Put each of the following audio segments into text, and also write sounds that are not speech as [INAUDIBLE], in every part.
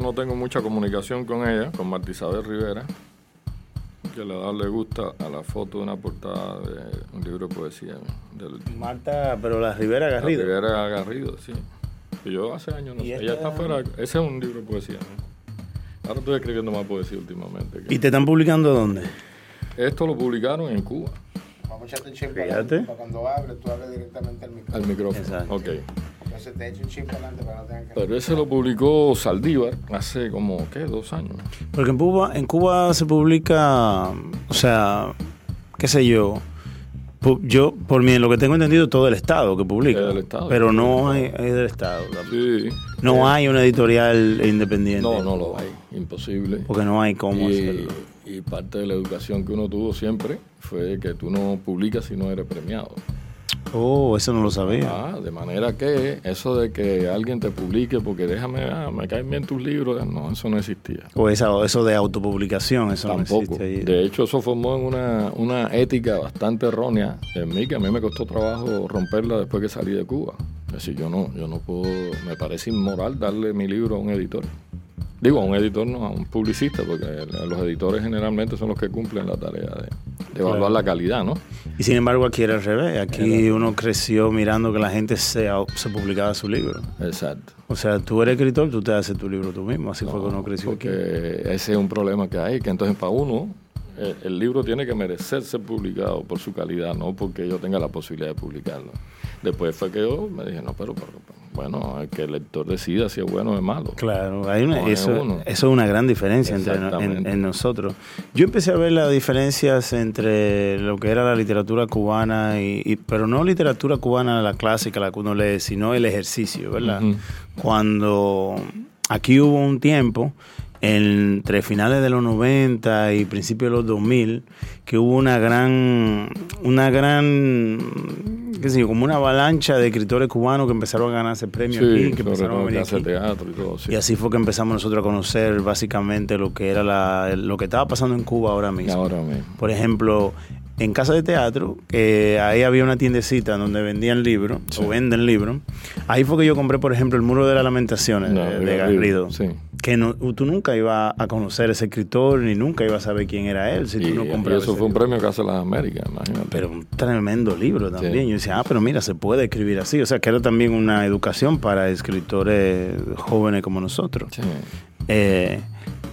No tengo mucha comunicación con ella, con Marta Isabel Rivera, que le da le gusta a la foto de una portada de un libro de poesía. Del, Marta, pero la Rivera Garrido. La Rivera Garrido, sí. Que yo hace años no ¿Y sé. esta- Ella está afuera. Ese es un libro de poesía. ¿no? Ahora estoy escribiendo más poesía últimamente. ¿Y te están publicando dónde? Esto lo publicaron en Cuba, Vamos a echarte un chip Fíjate. para cuando hables, tú hables directamente al micrófono. al micrófono. Exacto. Ok. Entonces te echo un chip adelante para no tener que... Pero ese lo publicó Saldívar hace como, ¿qué? Dos años. Porque en Cuba, en Cuba se publica, o sea, qué sé yo, yo, por mí, lo que tengo entendido, todo el Estado que publica. Es del Estado. Pero no hay, hay del Estado. Sí. No hay una editorial independiente. No, no lo hay. Imposible. Porque no hay cómo y, hacerlo. Y parte de la educación que uno tuvo siempre fue que tú no publicas si no eres premiado. Oh, eso no lo sabía. Ah, de manera que eso de que alguien te publique porque déjame, ah, me caen bien tus libros, no, eso no existía. O esa, eso de autopublicación, eso Tampoco. no. De hecho, eso formó en una, una ética bastante errónea en mí, que a mí me costó trabajo romperla después que salí de Cuba. Es decir, yo no, yo no puedo, me parece inmoral darle mi libro a un editor. Digo, a un editor, no, a un publicista, porque los editores generalmente son los que cumplen la tarea de, de evaluar la calidad, ¿no? Y sin embargo aquí era al revés. Aquí uno creció mirando que la gente se, se publicaba su libro. Exacto. O sea, tú eres escritor, tú te haces tu libro tú mismo. Así fue que uno creció aquí. Porque ese es un problema que hay, que entonces para uno eh, el libro tiene que merecer ser publicado por su calidad, no porque yo tenga la posibilidad de publicarlo. Después fue que yo me dije, no, pero, pero, bueno, es que el lector decida si es bueno o es malo. Claro, hay una, No eso, es una gran diferencia entre en, nosotros. Yo empecé a ver las diferencias entre lo que era la literatura cubana, y, y- pero no literatura cubana la clásica, la que uno lee, sino el ejercicio, ¿verdad? Cuando aquí hubo un tiempo, entre finales de los 90 y principios de los 2000, que hubo una gran, una gran, qué sé yo, como una avalancha de escritores cubanos que empezaron a ganarse premios Sí, aquí, que empezaron a venir aquí. teatro y todo. sí. Y así fue que empezamos nosotros a conocer básicamente lo que era la, lo que estaba pasando en Cuba ahora mismo. Ahora mismo. Por ejemplo, en Casa de Teatro, que ahí había una tiendecita donde vendían libros, o venden libros. Ahí fue que yo compré, por ejemplo, el Muro de las Lamentaciones No, de, de de Garrido, sí. Que no, tú nunca ibas a conocer ese escritor, ni nunca ibas a saber quién era él si Y, tú no comprabas eso fue un premio que hace las Américas, imagínate. Pero un tremendo libro también. Sí. Yo decía, ah, pero mira, se puede escribir así. O sea, que era también una educación para escritores jóvenes como nosotros. Sí. Eh,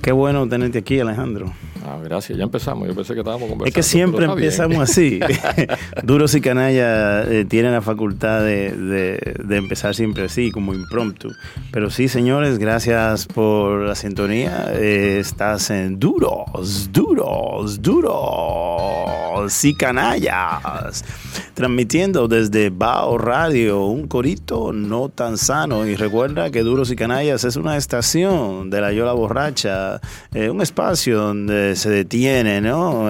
qué bueno tenerte aquí, Alejandro. Ah, gracias, ya empezamos. Yo pensé que estábamos conversando. Es que siempre empezamos así. [LAUGHS] [LAUGHS] Duros y canalla eh, tienen la facultad de, de- de empezar siempre así, como impromptu. Pero sí, señores, gracias por la sintonía. Eh, estás en Duros, Duros, Duros y Canallas. Transmitiendo desde Bao Radio, un corito no tan sano. Y recuerda que Duros y Canallas es una estación de la Yola Borracha, eh, un espacio donde se detiene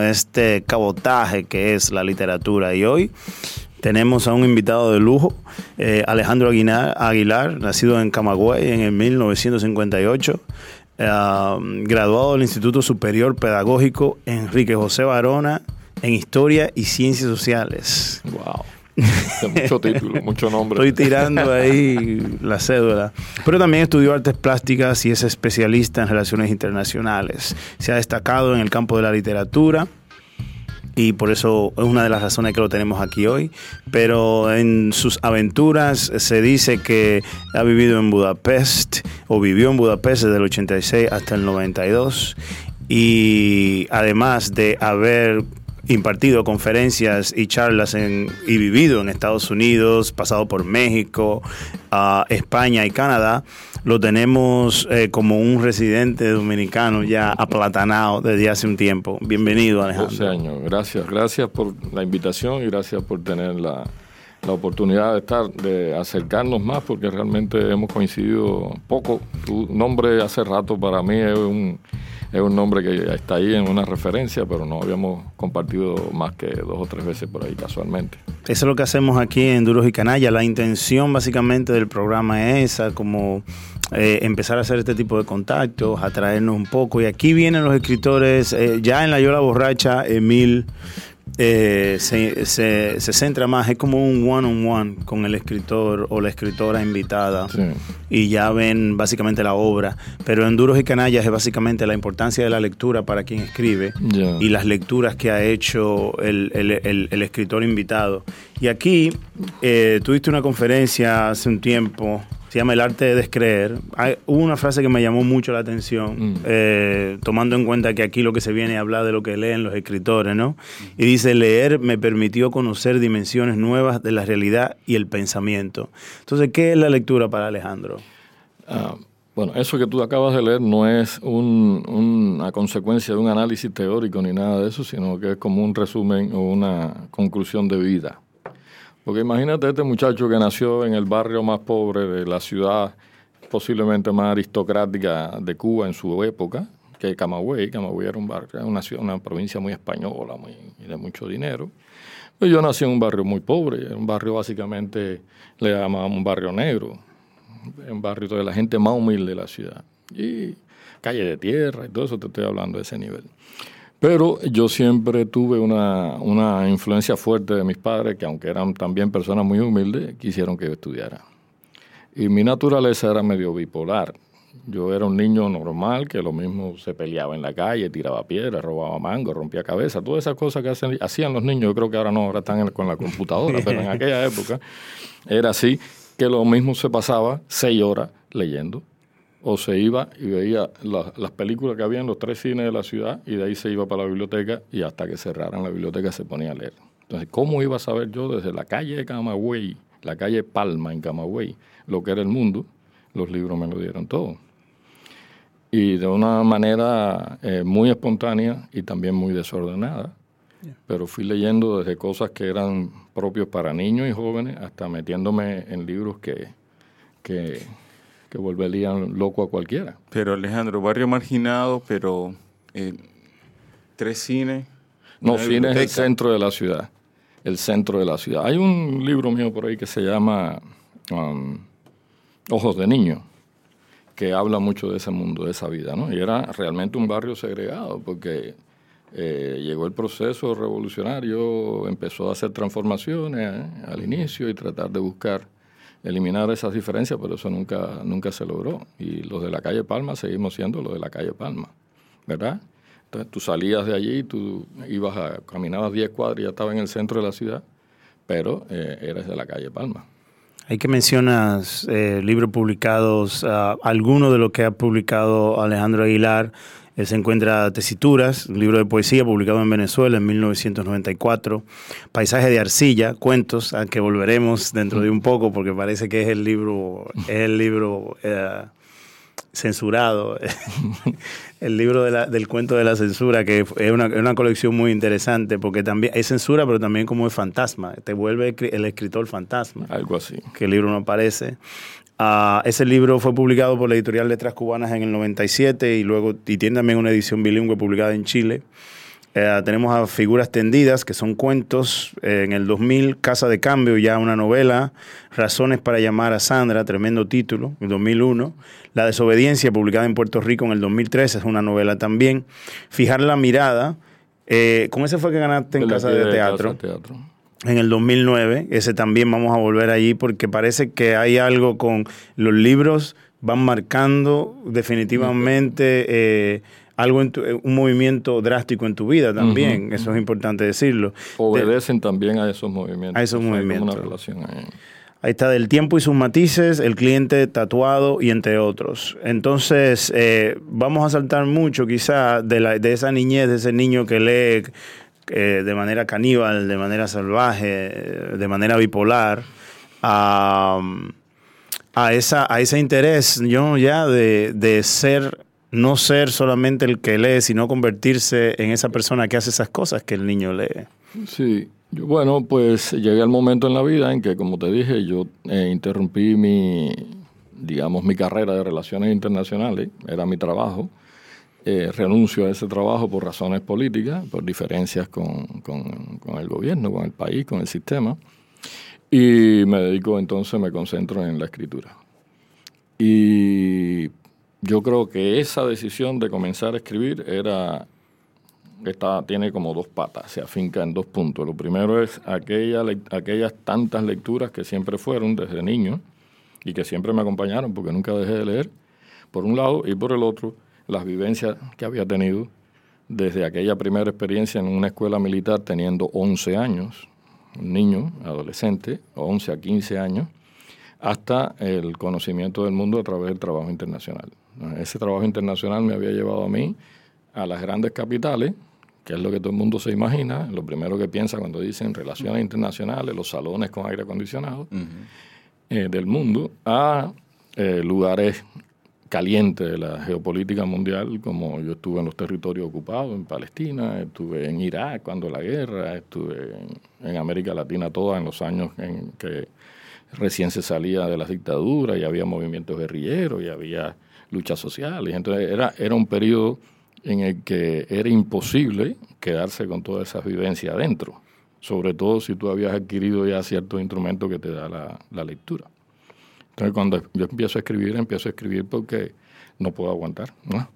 este cabotaje que es la literatura. Y hoy tenemos a un invitado de lujo, eh, Alejandro Aguilar, Aguilar, nacido en Camagüey en el 1958. ah, graduado del Instituto Superior Pedagógico Enrique José Barona en Historia y Ciencias Sociales. Wow. [LAUGHS] mucho título, mucho nombre. Estoy tirando ahí la cédula. Pero también estudió artes plásticas y es especialista en relaciones internacionales. Se ha destacado en el campo de la literatura y por eso es una de las razones que lo tenemos aquí hoy. Pero en sus aventuras se dice que ha vivido en Budapest o vivió en Budapest desde el 86 hasta el 92 y además de haber impartido conferencias y charlas en, y vivido en Estados Unidos, pasado por México, a España y Canadá, lo tenemos eh, como un residente dominicano ya aplatanado desde hace un tiempo. Bienvenido, Alejandro. 12 años. Gracias, gracias por la invitación y gracias por tener la, la oportunidad de estar, de acercarnos más, porque realmente hemos coincidido poco. Tu nombre hace rato para mí es un es un nombre que está ahí en una referencia, pero no habíamos compartido más que dos o tres veces por ahí casualmente. Eso es lo que hacemos aquí en Duros y Canalla. La intención básicamente del programa es esa, como eh, empezar a hacer este tipo de contactos, atraernos un poco. Y aquí vienen los escritores, eh, ya en La Yola Borracha, Emil eh, se, se, centra más, es como un one-on-one con el escritor o la escritora invitada y ya ven básicamente la obra. Pero en Duros y Canallas es básicamente la importancia de la lectura para quien escribe y las lecturas que ha hecho el, el, el, escritor invitado. Y aquí eh, tuviste una conferencia hace un tiempo se llama El arte de descreer. Hay, hubo una frase que me llamó mucho la atención, mm. eh, tomando en cuenta que aquí lo que se viene a hablar de lo que leen los escritores, ¿no? Y dice, leer me permitió conocer dimensiones nuevas de la realidad y el pensamiento. Entonces, ¿qué es la lectura para Alejandro? Ah, bueno, eso que tú acabas de leer no es una consecuencia de un análisis teórico ni nada de eso, sino que es como un resumen o una conclusión de vida. Porque imagínate este muchacho que nació en el barrio más pobre de la ciudad, posiblemente más aristocrática de Cuba en su época, que Camagüey. Camagüey era un barrio, una, una provincia muy española, muy, de mucho dinero. Pues yo nací en un barrio muy pobre, un barrio básicamente le llamábamos un barrio negro, un barrio de la gente más humilde de la ciudad. Y calle de tierra y todo eso, te estoy hablando de ese nivel. Pero yo siempre tuve una, influencia fuerte de mis padres, que aunque eran también personas muy humildes, quisieron que yo estudiara. Y mi naturaleza era medio bipolar. Yo era un niño normal que lo mismo se peleaba en la calle, tiraba piedras, robaba mango, rompía cabeza, todas esas cosas que hacen, hacían los niños. Yo creo que ahora no, ahora están con la computadora, pero en [LAUGHS] aquella época era así, que lo mismo se pasaba seis horas leyendo o se iba y veía las películas que había en los tres cines de la ciudad y de ahí se iba para la biblioteca y hasta que cerraran la biblioteca se ponía a leer. Entonces, ¿cómo iba a saber yo desde la calle de Camagüey, la calle Palma en Camagüey, lo que era el mundo? Los libros me lo dieron todo. Y de una manera eh, muy espontánea y también muy desordenada. Pero fui leyendo desde cosas que eran propios para niños y jóvenes hasta metiéndome en libros que, que que volverían loco a cualquiera. Pero Alejandro, barrio marginado, pero eh, tres cines. No, cine es el centro de la ciudad. El centro de la ciudad. Hay un libro mío por ahí que se llama um, Ojos de Niño, que habla mucho de ese mundo, de esa vida, ¿no? Y era realmente un barrio segregado, porque eh, llegó el proceso revolucionario, empezó a hacer transformaciones ¿eh? al inicio y tratar de buscar eliminar esas diferencias, pero eso nunca, nunca se logró. Y los de la calle Palma seguimos siendo los de la calle Palma, ¿verdad? Entonces tú salías de allí, tú ibas a, caminabas 10 cuadras y ya estaba en el centro de la ciudad, pero eh, eres de la calle Palma. Hay que mencionas eh, libros publicados, uh, alguno de lo que ha publicado Alejandro Aguilar se encuentra Tesituras, un libro de poesía publicado en Venezuela en 1994, Paisaje de Arcilla, cuentos, a que volveremos dentro de un poco porque parece que es el libro, es el libro eh, censurado, [LAUGHS] el libro del cuento de la censura, que es una, una, colección muy interesante porque también es censura, pero también como es fantasma, te vuelve el escritor fantasma. Algo así. Que el libro no aparece. Uh, ese libro fue publicado por la editorial Letras Cubanas en el 97 y luego y tiene también una edición bilingüe publicada en Chile. Eh, tenemos a Figuras Tendidas, que son cuentos. Eh, en el 2000, Casa de Cambio, ya una novela. Razones para llamar a Sandra, tremendo título, en 2001. La Desobediencia, publicada en Puerto Rico en el 2013, es una novela también. Fijar la mirada. Eh, ¿Cómo ese fue que ganaste en Casa de Teatro? Casa de Teatro. En el 2009. Ese también vamos a volver allí porque parece que hay algo con los libros, van marcando definitivamente eh, algo, en tu- eh, un movimiento drástico en tu vida también. Eso es importante decirlo. De- Obedecen también a esos movimientos. A esos O sea, movimientos. una relación ahí. Ahí está del tiempo y sus matices, el cliente tatuado y entre otros. Entonces, eh, vamos a saltar mucho quizá de, la, de esa niñez, de ese niño que lee eh, de manera caníbal, de manera salvaje, de manera bipolar, a, a, esa, a ese interés yo ya de, de ser, no ser solamente el que lee, sino convertirse en esa persona que hace esas cosas que el niño lee. Sí, bueno, pues llegué al momento en la vida en que, como te dije, yo eh, interrumpí mi, digamos, mi carrera de relaciones internacionales, era mi trabajo. Eh, renuncio a ese trabajo por razones políticas, por diferencias con, con- el gobierno, con el país, con el sistema. Y me dedico entonces, me concentro en la escritura. Y yo creo que esa decisión de comenzar a escribir era está, tiene como dos patas, se afinca en dos puntos. Lo primero es aquella, aquellas tantas lecturas que siempre fueron desde niño y que siempre me acompañaron porque nunca dejé de leer, por un lado, y por el otro, las vivencias que había tenido desde aquella primera experiencia en una escuela militar teniendo 11 años, un niño, adolescente, 11 a 15 años, hasta el conocimiento del mundo a través del trabajo internacional. Ese trabajo internacional me había llevado a mí a las grandes capitales, que es lo que todo el mundo se imagina, lo primero que piensa cuando dicen relaciones internacionales, los salones con aire acondicionado eh, del mundo, a eh, lugares calientes de la geopolítica mundial, como yo estuve en los territorios ocupados, en Palestina, estuve en Irak cuando la guerra, estuve en, América Latina toda en los años en que recién se salía de las dictaduras y había movimientos guerrilleros y había luchas sociales. Entonces era, era un periodo en el que era imposible quedarse con toda esa vivencia adentro, sobre todo si tú habías adquirido ya ciertos instrumentos que te da la, la lectura. Entonces cuando yo empiezo a escribir, empiezo a escribir porque no puedo aguantar. ¿no?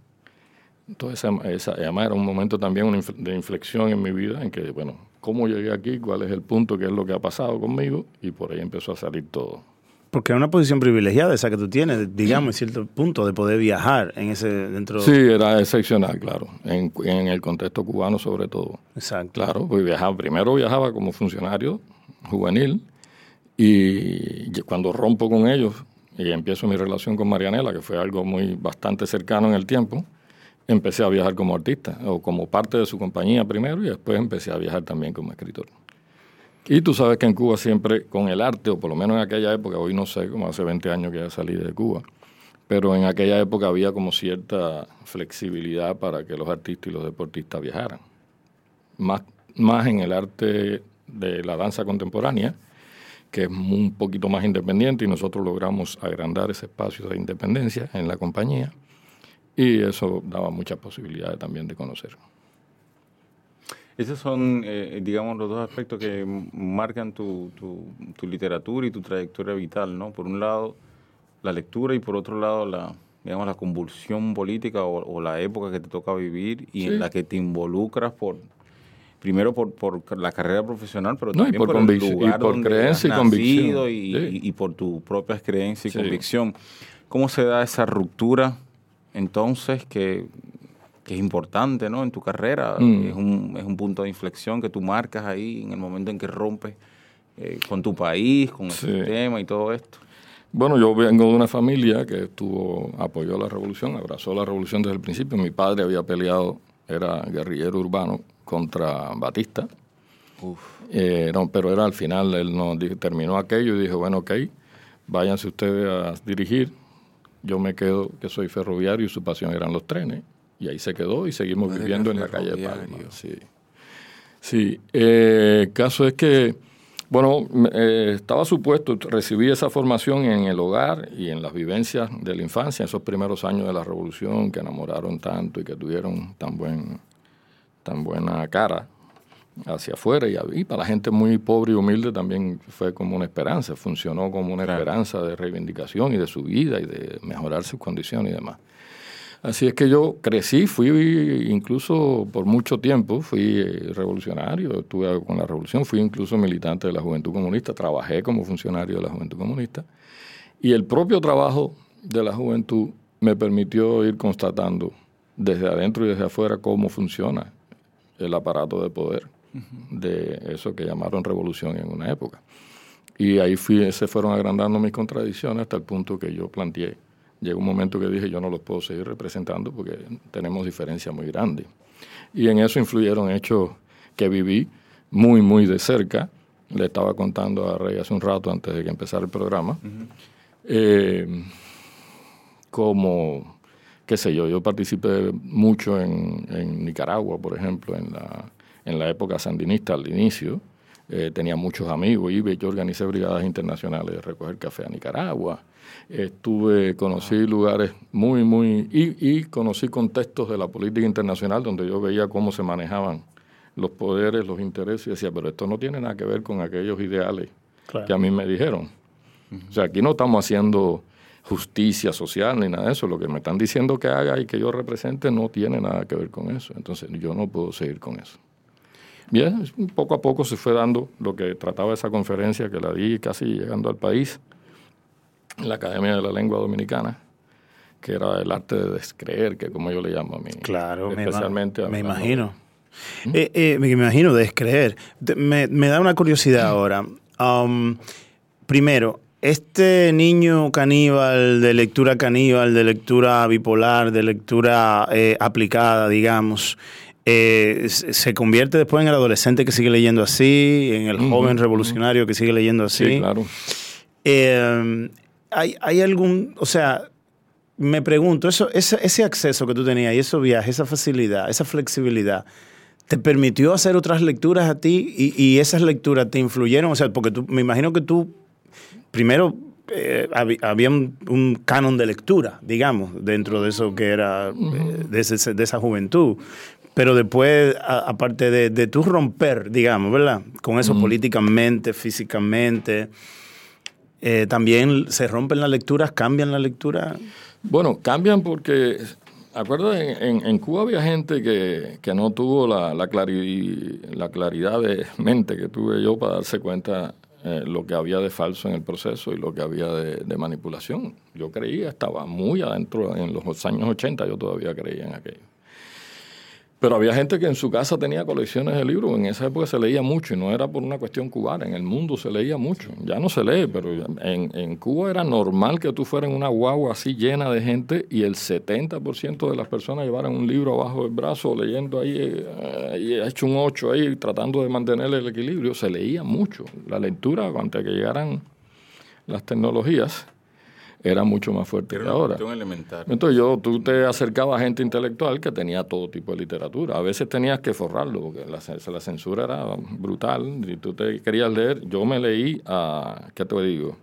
Entonces esa, esa- además era un momento también de inflexión en mi vida, en que, bueno, ¿cómo llegué aquí? ¿Cuál es el punto? ¿Qué es lo que ha pasado conmigo? Y por ahí empezó a salir todo. Porque es una posición privilegiada esa que tú tienes, digamos, en cierto punto, de poder viajar en ese dentro. Sí, era excepcional, claro, en, en el contexto cubano sobre todo. Exacto. Claro, pues viajaba, primero viajaba como funcionario juvenil y cuando rompo con ellos y empiezo mi relación con Marianela, que fue algo muy bastante cercano en el tiempo, empecé a viajar como artista o como parte de su compañía primero y después empecé a viajar también como escritor. Y tú sabes que en Cuba siempre con el arte, o por lo menos en aquella época, hoy no sé, como hace 20 años que ya salí de Cuba, pero en aquella época había como cierta flexibilidad para que los artistas y los deportistas viajaran. Más, más en el arte de la danza contemporánea, que es un poquito más independiente y nosotros logramos agrandar ese espacio de independencia en la compañía y eso daba muchas posibilidades también de conocer. Esos son, eh, digamos, los dos aspectos que marcan tu, tu, tu literatura y tu trayectoria vital, ¿no? Por un lado, la lectura y por otro lado, la, digamos, la convulsión política o, o la época que te toca vivir y Sí. en la que te involucras por, primero por, por la carrera profesional, pero No, y también por por, el y lugar por donde creencia y has nacido y, Sí. y- y por tu propias creencias y Sí. convicción. ¿Cómo se da esa ruptura entonces que, que es importante ¿no? en tu carrera? Mm. Es, un, es un punto de inflexión que tú marcas ahí en el momento en que rompes eh, con tu país, con el Sí. sistema y todo esto. Bueno, yo vengo de una familia que estuvo, apoyó la revolución, abrazó la revolución desde el principio. Mi padre había peleado, era guerrillero urbano contra Batista. Eh, no, pero era al final, él no dije- terminó aquello y dijo, bueno, ok, váyanse ustedes a dirigir. Yo me quedo, que soy ferroviario y su pasión eran los trenes. Y ahí se quedó y seguimos viviendo en la calle de. Palma. Sí, sí. Eh, el caso es que, bueno, eh, estaba supuesto, recibí esa formación en el hogar y en las vivencias de la infancia, esos primeros años de la revolución que enamoraron tanto y que tuvieron tan buen tan buena cara hacia afuera y, y para la gente muy pobre y humilde también fue como una esperanza, funcionó como una esperanza de reivindicación y de su vida y de mejorar sus condiciones y demás. Así es que yo crecí, fui incluso por mucho tiempo, fui eh, revolucionario, estuve con la revolución, fui incluso militante de la Juventud Comunista, trabajé como funcionario de la Juventud Comunista y el propio trabajo de la juventud me permitió ir constatando desde adentro y desde afuera cómo funciona el aparato de poder de eso que llamaron revolución en una época. Y ahí fui, se fueron agrandando mis contradicciones hasta el punto que yo planteé llegó un momento que dije yo no los puedo seguir representando porque tenemos diferencias muy grandes. Y en eso influyeron hechos que viví muy, muy de cerca. Le estaba contando a Rey hace un rato antes de que empezara el programa. Eh, como, qué sé yo, yo participé mucho en, Nicaragua, por ejemplo, en la, en la época sandinista al inicio. Eh, tenía muchos amigos, iba yo organicé brigadas internacionales de recoger café a Nicaragua. Estuve, conocí lugares muy, muy, y, conocí contextos de la política internacional donde yo veía cómo se manejaban los poderes, los intereses, y decía, pero esto no tiene nada que ver con aquellos ideales que a mí me dijeron. O sea, aquí no estamos haciendo justicia social ni nada de eso. Lo que me están diciendo que haga y que yo represente no tiene nada que ver con eso. Entonces yo no puedo seguir con eso. Bien, poco a poco se fue dando lo que trataba esa conferencia que la di casi llegando al país la Academia de la Lengua Dominicana, que era el arte de descreer, que como yo le llamo a mí. Claro, especialmente me, imagino. ¿Mm? Eh, eh, me imagino descreer. Me, me da una curiosidad ahora. Um, primero, este niño caníbal, de lectura caníbal, de lectura bipolar, de lectura eh, aplicada, digamos, se convierte después en el adolescente que sigue leyendo así, en el joven revolucionario que sigue leyendo así. Sí, claro hay, hay algún, o sea, me pregunto, eso, ese, ese acceso que tú tenías y esos viajes, esa facilidad, esa flexibilidad, ¿te permitió hacer otras lecturas a ti y, y esas lecturas te influyeron? O sea, porque tú, me imagino que tú, primero, eh, había un, canon de lectura, digamos, dentro de eso que era, eh, de, ese, de, esa juventud. Pero después, aparte de, de tu romper, digamos, ¿verdad? Con eso políticamente, físicamente, eh, también se rompen las lecturas, cambian la lectura. Bueno, cambian porque, acuerdo, en, en, Cuba había gente que, que no tuvo la, la, la, claridad de mente que tuve yo para darse cuenta eh, lo que había de falso en el proceso y lo que había de, de, manipulación. Yo creía, estaba muy adentro, en los años 80 yo todavía creía en aquello. Pero había gente que en su casa tenía colecciones de libros. En esa época se leía mucho y no era por una cuestión cubana. En el mundo se leía mucho. Ya no se lee, pero en, en Cuba era normal que tú fueras en una guagua así llena de gente y el 70% de las personas llevaran un libro abajo del brazo leyendo ahí, eh, y hecho un 8 ahí, tratando de mantener el equilibrio. Se leía mucho. La lectura, antes de que llegaran las tecnologías, era mucho más fuerte que ahora. Entonces yo, tú te acercabas a gente intelectual que tenía todo tipo de literatura. A veces tenías que forrarlo, porque la, la censura era brutal. Y tú te querías leer, yo me leí a, ¿qué te digo?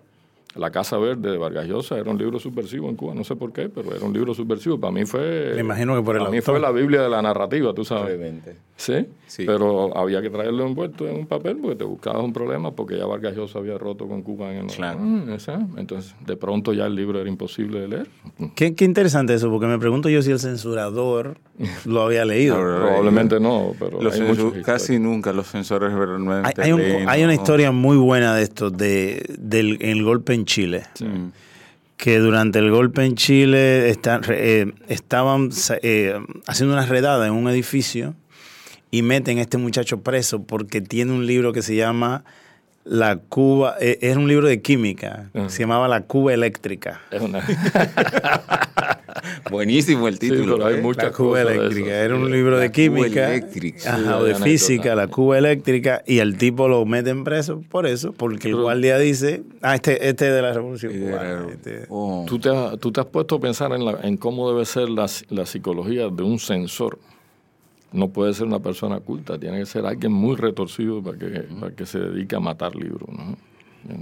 La Casa Verde de Vargas Llosa era un libro subversivo en Cuba, no sé por qué, pero era un libro subversivo. Para mí fue. Me imagino que por el Para mí fue la Biblia de la narrativa, tú sabes. ¿Sí? ¿Sí? Pero había que traerlo envuelto en un papel porque te buscabas un problema porque ya Vargas Llosa había roto con Cuba en el. Claro. Ah, Entonces, de pronto ya el libro era imposible de leer. Qué, qué interesante eso, porque me pregunto yo si el censurador [LAUGHS] lo había leído. Probablemente no, pero. casi nunca los censores realmente. Hay, hay una historia muy buena de esto, de, del el golpe en Chile. Que durante el golpe en Chile eh, estaban eh, haciendo una redada en un edificio y meten a este muchacho preso porque tiene un libro que se llama La Cuba, eh, es un libro de química, se llamaba La Cuba Eléctrica. Es una... [LAUGHS] [LAUGHS] Buenísimo el título. hay muchas la Cuba eléctrica. Era un libro de química. o de física, la Cuba eléctrica. Y el tipo lo meten preso por eso, porque el guardia dice, ah, este, este es de la Revolución Cubana. Este". Oh. ¿Tú, te has, ¿Tú te has puesto a pensar en, en cómo debe ser la, la psicología de un censor? no puede ser una persona culta, tiene que ser alguien muy retorcido para que, para que se dedique a matar libros. ¿no?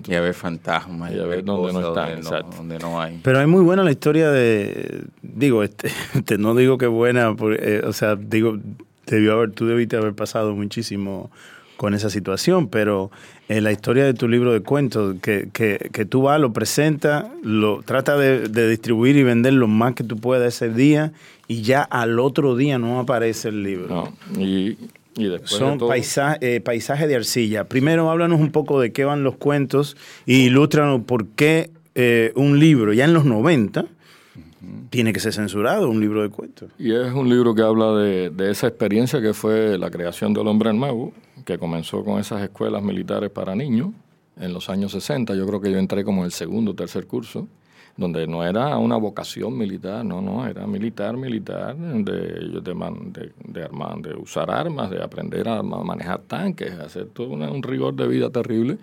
Y a ver fantasmas. Y a ver donde no están, donde no, hay. Pero hay muy buena la historia de, digo, este, [LAUGHS] este no digo que buena, eh, o sea, digo, debió haber, tú debiste haber pasado muchísimo con esa situación, pero en la historia de tu libro de cuentos, que, que, que tú vas, lo presenta, lo trata de, de distribuir y vender lo más que tú puedas ese día y ya al otro día no aparece el libro. No, y, y Son todo- paisa- eh, paisajes de arcilla. Primero háblanos un poco de qué van los cuentos y ilústranos por qué eh, un libro, ya en los 90, tiene que ser censurado, un libro de cuentos. Y es un libro que habla de, de esa experiencia que fue la creación del hombre armado, que comenzó con esas escuelas militares para niños en los años 60. Yo creo que yo entré como en el segundo o tercer curso, donde no era una vocación militar, no, no, era militar, militar, de, de, de, de armar- de usar armas, de aprender a ma- manejar tanques, hacer todo un rigor de vida terrible.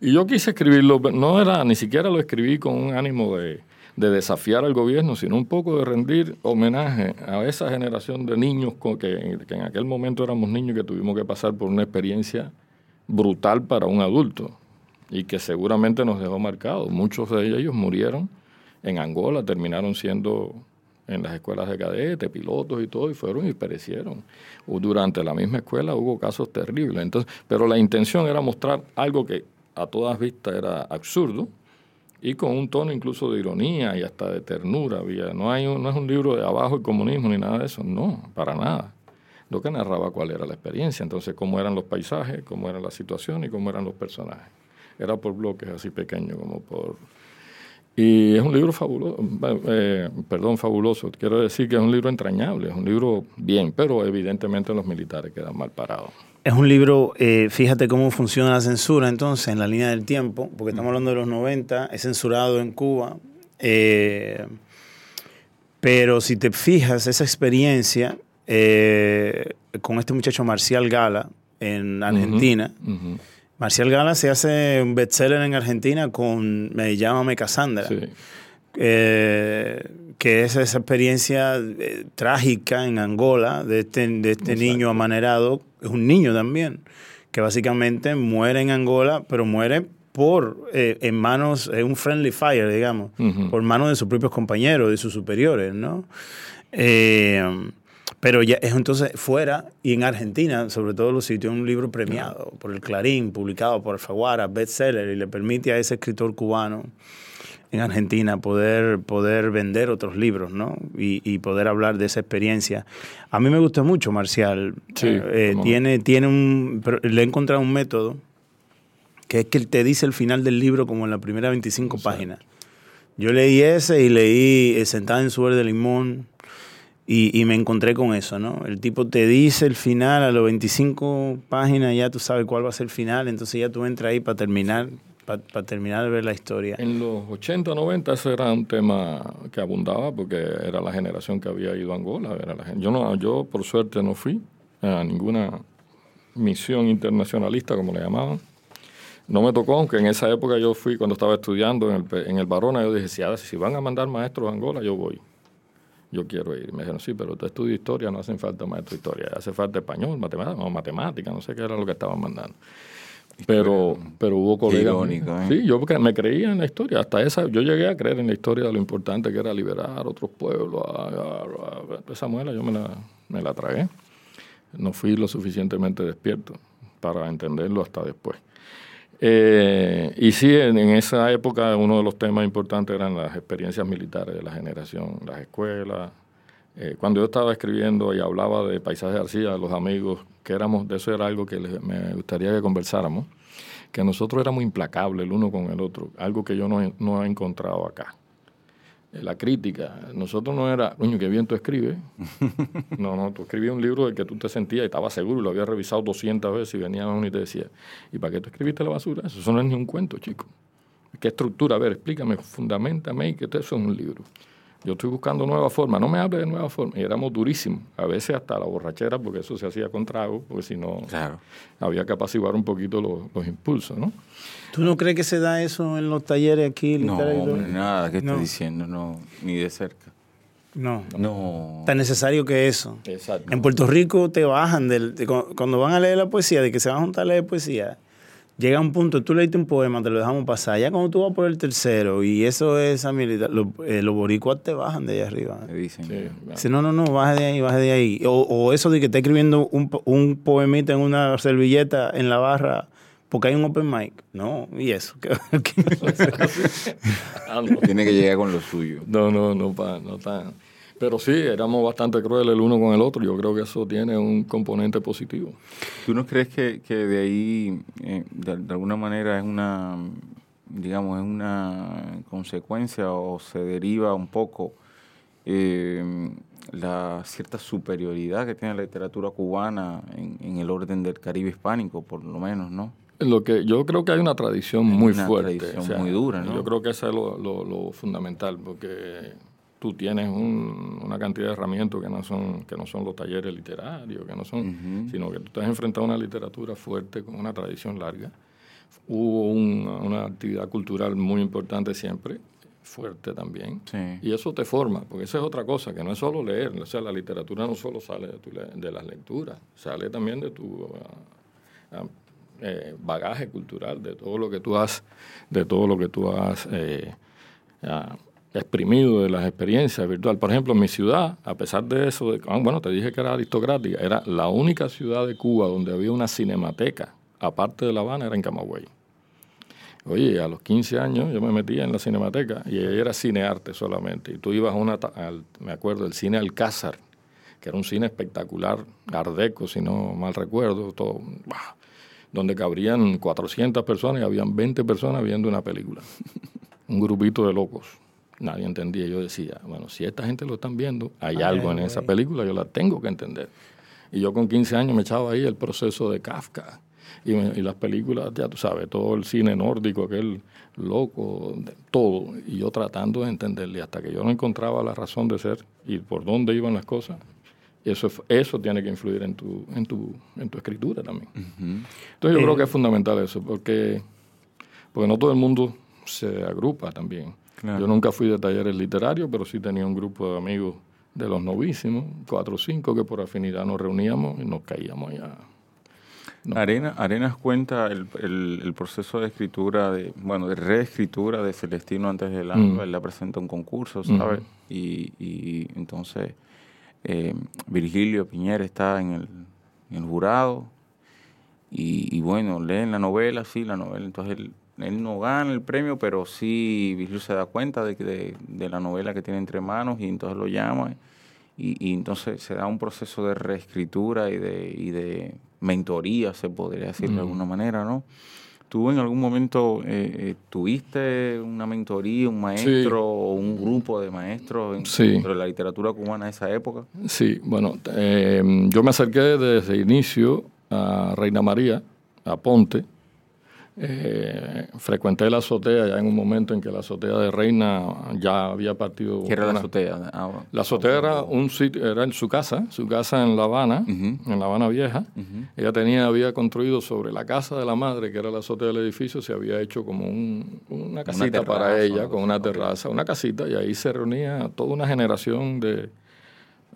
Y yo quise escribirlo, no era, ni siquiera lo escribí con un ánimo de, de desafiar al gobierno, sino un poco de rendir homenaje a esa generación de niños que, que en aquel momento éramos niños que tuvimos que pasar por una experiencia brutal para un adulto y que seguramente nos dejó marcados. Muchos de ellos murieron en Angola, terminaron siendo en las escuelas de cadetes, pilotos y todo, y fueron y perecieron. Durante la misma escuela hubo casos terribles. Entonces, pero la intención era mostrar algo que a todas vistas era absurdo y con un tono incluso de ironía y hasta de ternura. Había. No, hay no es un libro de abajo el comunismo ni nada de eso, no, para nada. Lo que narraba cuál era la experiencia, entonces cómo eran los paisajes, cómo era la situación y cómo eran los personajes. Era por bloques así pequeños como por... Y es un libro fabuloso, eh, perdón, fabuloso. Quiero decir que es un libro entrañable, es un libro bien, pero evidentemente los militares quedan mal parados. Es un libro, eh, fíjate cómo funciona la censura entonces en la línea del tiempo, porque estamos hablando de los 90, es censurado en Cuba, eh, pero si te fijas, esa experiencia con este muchacho Marcial Gala en Argentina. Marcial Gala se hace un bestseller en Argentina con Me Llámame Cassandra. Sí. eh, que es esa experiencia eh, trágica en Angola de este, de este niño amanerado, es un niño también, que básicamente muere en Angola, pero muere por eh, en manos, es un friendly fire, digamos, por manos de sus propios compañeros, de sus superiores, ¿no? Eh, pero ya es entonces fuera y en Argentina, sobre todo los sitios, un libro premiado por el Clarín, publicado por Alfaguara, bestseller, y le permite a ese escritor cubano en Argentina poder, poder vender otros libros, ¿no? Y, y poder hablar de esa experiencia. A mí me gusta mucho Marcial. Sí, Eh, no. tiene, tiene un, le he encontrado un método que es que él te dice el final del libro como en la primera 25 páginas. Yo leí ese y leí eh, Sentada en su verde limón y, y me encontré con eso, ¿no? El tipo te dice el final a los 25 páginas, ya tú sabes cuál va a ser el final, entonces ya tú entras ahí para terminar, para terminar de ver la historia. En los 80, 90 ese era un tema que abundaba porque era la generación que había ido a Angola. Era la yo, no, yo, por suerte, no fui a ninguna misión internacionalista, como le llamaban. No me tocó, aunque en esa época yo fui, cuando estaba estudiando en el, en el Barona, yo dije, si van a mandar maestros a Angola, yo voy. Yo quiero ir. Me dijeron, sí, pero tú estudias historia, no hacen falta maestro de historia. Hace falta español, matemática, o matemática, no sé qué era lo que estaban mandando. Pero, pero hubo colegas. irónico, ¿eh? Sí, yo me creía en la historia. Hasta esa, yo llegué a creer en la historia de lo importante que era liberar otros pueblos. a- a- a- esa muela yo me la, me la tragué. No fui lo suficientemente despierto para entenderlo hasta después. Eh, y sí, en, esa época uno de los temas importantes eran las experiencias militares de la generación, las escuelas. Eh, cuando yo estaba escribiendo y hablaba de paisajes de arcilla, los amigos, que éramos, de eso era algo que les- me gustaría que conversáramos, que nosotros éramos implacables el uno con el otro, algo que yo no, no he encontrado acá. Eh, La crítica, nosotros no era, coño, qué bien tú escribes. [LAUGHS] No, no, tú escribías un libro del que tú te sentías y estabas seguro, y lo habías revisado 200 veces y venía uno y te decía, ¿y para qué tú escribiste la basura? Eso, no es ni un cuento, chico. ¿Qué estructura? A ver, explícame, fundamentame que eso es un libro. Yo estoy buscando nueva forma, no me hable de nueva forma. Y éramos durísimos, a veces hasta la borrachera, porque eso se hacía con trago, porque si no, Claro. había que apaciguar un poquito los, los impulsos, ¿no? ¿Tú no crees que se da eso en los talleres aquí? No, hombre, nada que No. estés diciendo, no, ni de cerca. No. No. Tan necesario que eso. Exacto. En Puerto Rico te bajan del, de cu- cuando van a leer la poesía, de que se van a juntar a leer poesía, llega un punto, tú leíste un poema, te lo dejamos pasar. Ya cuando tú vas por el tercero, y eso es a militar, los, eh, los boricuas te bajan de allá arriba. Me dicen. Sí, Dice, no, no, no, baje de ahí, baje de ahí. O, o eso de que está escribiendo un, un poemita en una servilleta en la barra porque hay un open mic. No, y eso. [LAUGHS] ¿Qué- qué- [LAUGHS] Ah, no. Tiene que llegar con lo suyo. No, no, no, pa- no tan. Pero sí, éramos bastante crueles el uno con el otro. Yo creo que eso tiene un componente positivo. ¿Tú no crees que, que de ahí, eh, de, de alguna manera, es una, digamos, es una consecuencia o se deriva un poco eh, la cierta superioridad que tiene la literatura cubana en, en el orden del Caribe hispánico, por lo menos, ¿no? Lo que yo creo que hay una tradición Hay muy una fuerte. tradición muy dura, ¿no? Yo creo que eso es lo, lo- lo fundamental, porque tú tienes un- una cantidad de herramientas que no son que no son los talleres literarios, que no son, sino que tú estás enfrentado a una literatura fuerte con una tradición larga. Hubo un- una actividad cultural muy importante siempre, fuerte también. Sí. Y eso te forma, porque esa es otra cosa, que no es solo leer, o sea, la literatura no solo sale de, tu de las lecturas, sale también de tu ah, ah, eh, bagaje cultural, de todo lo que tú has, de todo lo que tú has eh, ah, exprimido de las experiencias virtuales. Por ejemplo, en mi ciudad, a pesar de eso, ah, bueno, te dije que era aristocrática, era la única ciudad de Cuba donde había una cinemateca, aparte de La Habana, era en Camagüey. Oye, a los 15 años yo me metía en la cinemateca y ahí era cinearte solamente. Y tú ibas a una, al, me acuerdo, el cine Alcázar, que era un cine espectacular, ardeco, si no mal recuerdo, todo, donde cabrían 400 personas y habían 20 personas viendo una película. [LAUGHS] Un grupito de locos. Nadie entendía. Yo decía, bueno, si esta gente lo están viendo, hay algo en esa película, yo la tengo que entender. Y yo con 15 años me echaba ahí el proceso de Kafka. Y, me- y las películas, ya tú sabes, todo el cine nórdico, aquel loco, todo. Y yo tratando de entenderle hasta que yo no encontraba la razón de ser y por dónde iban las cosas. Eso, es- eso tiene que influir en tu, en tu, en tu escritura también. Entonces yo creo que es fundamental eso, porque, porque no todo el mundo se agrupa también. Claro. Yo nunca fui de talleres literarios, pero sí tenía un grupo de amigos de los novísimos, cuatro o cinco, que por afinidad nos reuníamos y nos caíamos allá. Arena, Arenas cuenta el, el- el proceso de escritura, de, bueno, de reescritura de Celestino antes del alba. Mm. Él la presenta un concurso, ¿sabes? y, y entonces eh, Virgilio Piñera está en el, en el jurado y, y bueno, leen la novela, sí, la novela. Entonces él, él no gana el premio, pero sí Virgilio se da cuenta de, que de, de la novela que tiene entre manos y entonces lo llama. Y, y entonces se da un proceso de reescritura y de, y de mentoría, se podría decir de alguna manera, ¿no? ¿Tú en algún momento eh, eh, tuviste una mentoría, un maestro o un grupo de maestros en, Sí. dentro de la literatura cubana de esa época? Sí, bueno, eh, yo me acerqué desde el inicio a Reina María, a Ponte. Eh, frecuenté la azotea ya en un momento en que la azotea de Reina ya había partido. ¿Qué era la azotea? Ah, La azotea era un sitio, era en su casa, su casa en La Habana, en La Habana Vieja. Ella tenía, había construido sobre la casa de la madre, que era la azotea del edificio, se había hecho como un- una casita terraza, para ella, con una terraza, una casita, y ahí se reunía toda una generación de...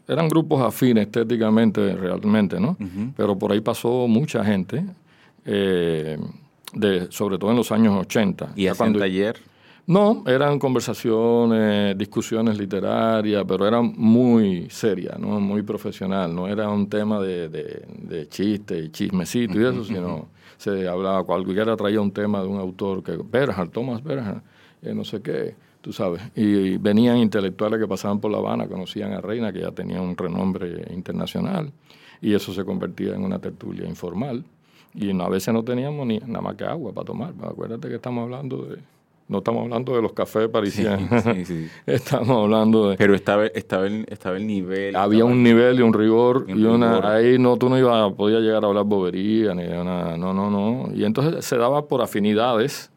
Eran grupos afines estéticamente, realmente, ¿no? Pero por ahí pasó mucha gente, eh, de, sobre todo en los años 80. ¿Y hacían cuando- taller? no, eran conversaciones, discusiones literarias, pero eran muy serias, ¿no? muy profesional. No era un tema de, de, de chiste y chismecito y eso, sino se hablaba, cualquiera traía un tema de un autor que, Berger, Thomas Berger, eh, no sé qué, tú sabes. Y, venían intelectuales que pasaban por La Habana, conocían a Reina, que ya tenía un renombre internacional, y eso se convertía en una tertulia informal. Y a veces no teníamos ni nada más que agua para tomar. Acuérdate que estamos hablando de... No estamos hablando de los cafés parisianos. Sí, sí. [LAUGHS] estamos hablando de... Pero estaba, estaba, el, estaba el nivel. Había estaba un el- nivel y un rigor Un y una rigor. ahí no tú no ibas podías llegar a hablar bobería ni una no no no y entonces se daba por afinidades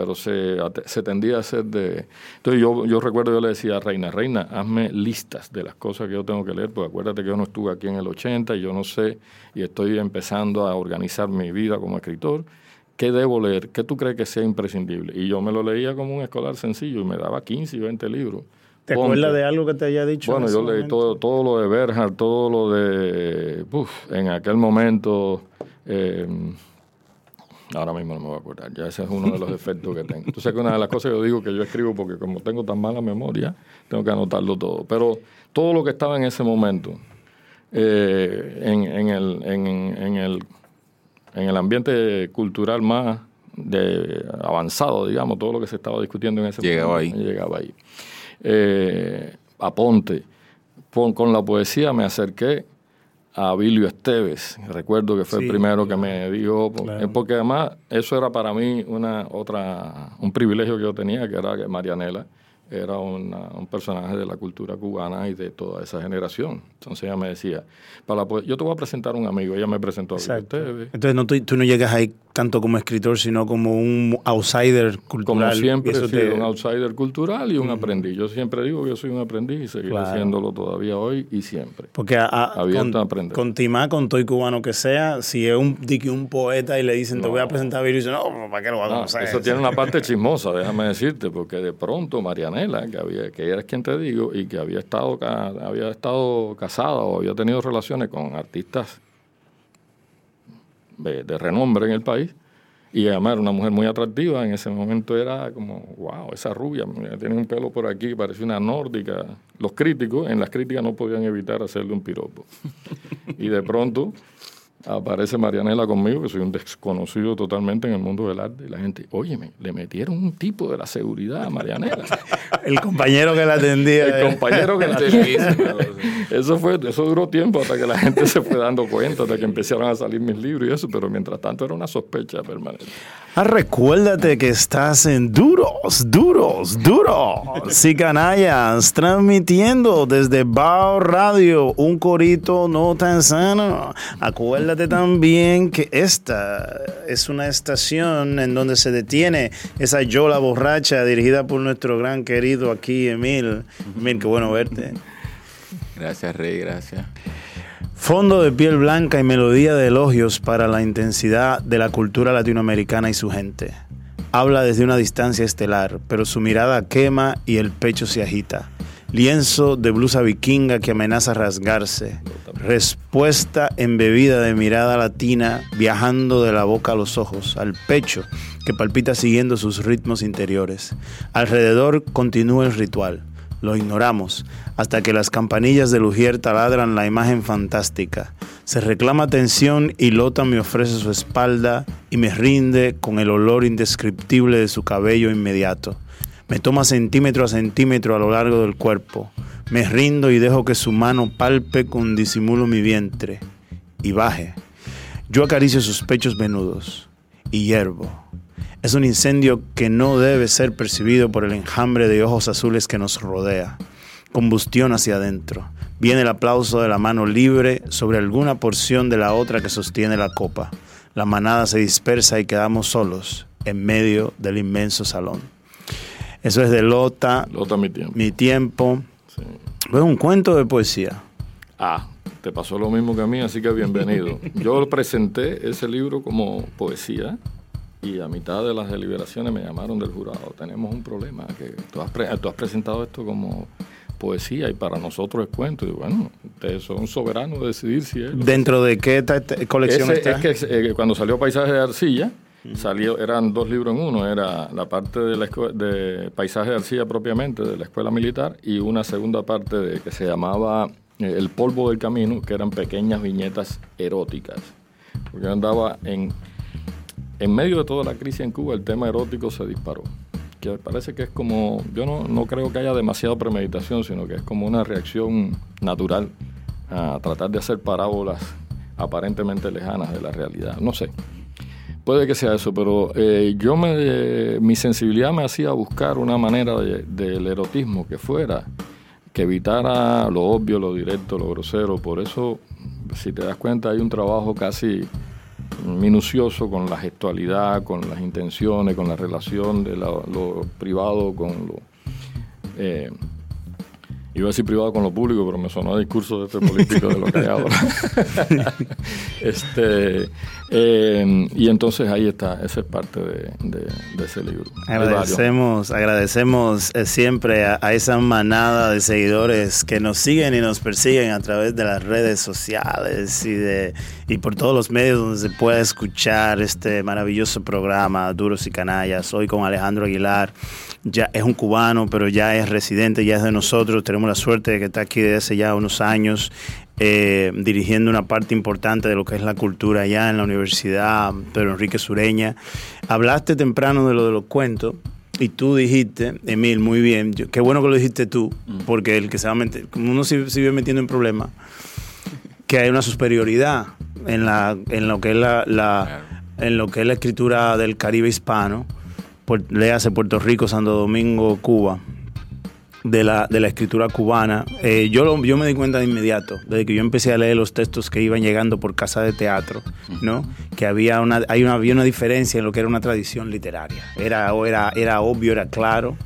pero se, tendía a ser de entonces yo, yo recuerdo yo le decía a Reina Reina hazme listas de las cosas que yo tengo que leer porque acuérdate que yo no estuve aquí en el 80 y yo no sé y estoy empezando a organizar mi vida como escritor ¿Qué debo leer? ¿Qué tú crees que sea imprescindible? Y yo me lo leía como un escolar sencillo y me daba 15 y 20 libros. ¿Te acuerdas de algo que te haya dicho? Bueno, en yo leí todo, todo lo de Berger, todo lo de... uf, en aquel momento, eh, Ahora mismo no me voy a acordar. Ya ese es uno de los defectos que tengo. Entonces, que una de las cosas que yo digo que yo escribo, porque como tengo tan mala memoria, tengo que anotarlo todo. Pero todo lo que estaba en ese momento, eh, en, en el, en, en el, en el ambiente cultural más de avanzado, digamos, todo lo que se estaba discutiendo en ese Llegaba momento, ahí. Llegaba ahí. Eh, aponte. Con, con la poesía me acerqué a Abilio Esteves. Recuerdo que fue Sí. el primero que me dijo, Claro. porque además eso era para mí una otra un privilegio que yo tenía, que era que Marianela era una- un personaje de la cultura cubana y de toda esa generación. Entonces ella me decía, para poe- yo te voy a presentar a un amigo. Ella me presentó a Exacto. Esteves. Entonces no, tú, tú no llegas ahí tanto como escritor, sino como un outsider Como cultural. siempre y he sido te- un outsider cultural y un aprendiz. Yo siempre digo que yo soy un aprendiz y seguiré Claro. siéndolo todavía hoy y siempre. Porque a, a- con, a aprender. con Timá, con Toy Cubano que sea, si es un, un poeta y le dicen te voy a presentar a dice, no, ¿para qué lo va a No, conocer? eso tiene una parte [LAUGHS] chismosa, déjame decirte, porque de pronto Marianela, que había, que es quien te digo, y que había estado había estado casada o había tenido relaciones con artistas de, de renombre en el país, y además era una mujer muy atractiva, en ese momento era como, wow, esa rubia, tiene un pelo por aquí, parece una nórdica. Los críticos, en las críticas no podían evitar hacerle un piropo. [LAUGHS] y de pronto aparece Marianela conmigo, que soy un desconocido totalmente en el mundo del arte, y la gente, óyeme, le metieron un tipo de la seguridad a Marianela. [LAUGHS] El compañero que la atendía. El compañero que la [LAUGHS] eso fue, eso duró tiempo hasta que la gente se fue dando cuenta de que empezaron a salir mis libros y eso, pero mientras tanto era una sospecha permanente. Ah, recuérdate que estás en Duros, Duros, Duros y Canallas, transmitiendo desde Bao Radio, un corito no tan sano. Acuérdate también que esta es una estación en donde se detiene esa yola borracha dirigida por nuestro gran querido aquí, Emil. Emil, qué bueno verte. Gracias, Rey, gracias. Fondo de piel blanca y melodía de elogios para la intensidad de la cultura latinoamericana y su gente. Habla desde una distancia estelar, pero su mirada quema y el pecho se agita. Lienzo de blusa vikinga que amenaza rasgarse. Respuesta embebida de mirada latina, viajando de la boca a los ojos, al pecho, que palpita siguiendo sus ritmos interiores. Alrededor continúa el ritual. Lo ignoramos hasta que las campanillas de Lugier taladran la imagen fantástica. Se reclama atención y Lota me ofrece su espalda y me rinde con el olor indescriptible de su cabello inmediato. Me toma centímetro a centímetro a lo largo del cuerpo. Me rindo y dejo que su mano palpe con disimulo mi vientre y baje. Yo acaricio sus pechos venudos y hiervo. Es un incendio que no debe ser percibido por el enjambre de ojos azules que nos rodea. Combustión hacia adentro. Viene el aplauso de la mano libre sobre alguna porción de la otra que sostiene la copa. La manada se dispersa y quedamos solos en medio del inmenso salón. Eso es de Lota, Lota mi tiempo. mi tiempo. Sí. Es un cuento de poesía. Ah, te pasó lo mismo que a mí, así que bienvenido. [LAUGHS] Yo presenté ese libro como poesía y a mitad de las deliberaciones me llamaron del jurado. Tenemos un problema, que tú has, pre- tú has presentado esto como poesía y para nosotros es cuento. Y bueno, ustedes son soberanos de decidir si es. ¿Dentro de qué colección Ese- está? es que eh, cuando salió Paisaje de Arcilla, salió, eran dos libros en uno, era la parte de, la de Paisaje de Arcilla propiamente, de la escuela militar, y una segunda parte de, que se llamaba eh, El polvo del camino, que eran pequeñas viñetas eróticas. Porque yo andaba en, en medio de toda la crisis en Cuba, el tema erótico se disparó. Que parece que es como, yo no, no creo que haya demasiada premeditación, sino que es como una reacción natural a tratar de hacer parábolas aparentemente lejanas de la realidad. No sé. Puede que sea eso, pero eh, yo me, mi sensibilidad me hacía buscar una manera de- del erotismo que fuera, que evitara lo obvio, lo directo, lo grosero. Por eso, si te das cuenta, hay un trabajo casi minucioso con la gestualidad, con las intenciones, con la relación de la- lo privado con lo... eh, Iba a decir privado con lo público, pero me sonó a discurso de este político de lo que hay ahora. este, eh, y entonces ahí está, esa es parte de, de- de ese libro. Agradecemos, agradecemos eh, siempre a, esa manada de seguidores que nos siguen y nos persiguen a través de las redes sociales y de y por todos los medios donde se puede escuchar este maravilloso programa Duros y Canallas. Hoy con Alejandro Aguilar, ya es un cubano, pero ya es residente, ya es de nosotros. Tenemos la suerte de que está aquí desde hace ya unos años. Eh, dirigiendo una parte importante de lo que es la cultura allá en la Universidad Pedro Enrique Sureña. Hablaste temprano de lo de los cuentos y tú dijiste, Emil, muy bien, yo- qué bueno que lo dijiste tú, porque el que se va a meter, como uno se, se vive metiendo en problemas, que hay una superioridad en, la, en lo que es la, la- en lo que es la escritura del Caribe hispano, por, léase Puerto Rico, Santo Domingo, Cuba, de la, de la escritura cubana. Eh, yo, lo- yo me di cuenta de inmediato, desde que yo empecé a leer los textos que iban llegando por casa de teatro, ¿no? que había una, hay una, había una diferencia en lo que era una tradición literaria. Era, era, era obvio, era claro.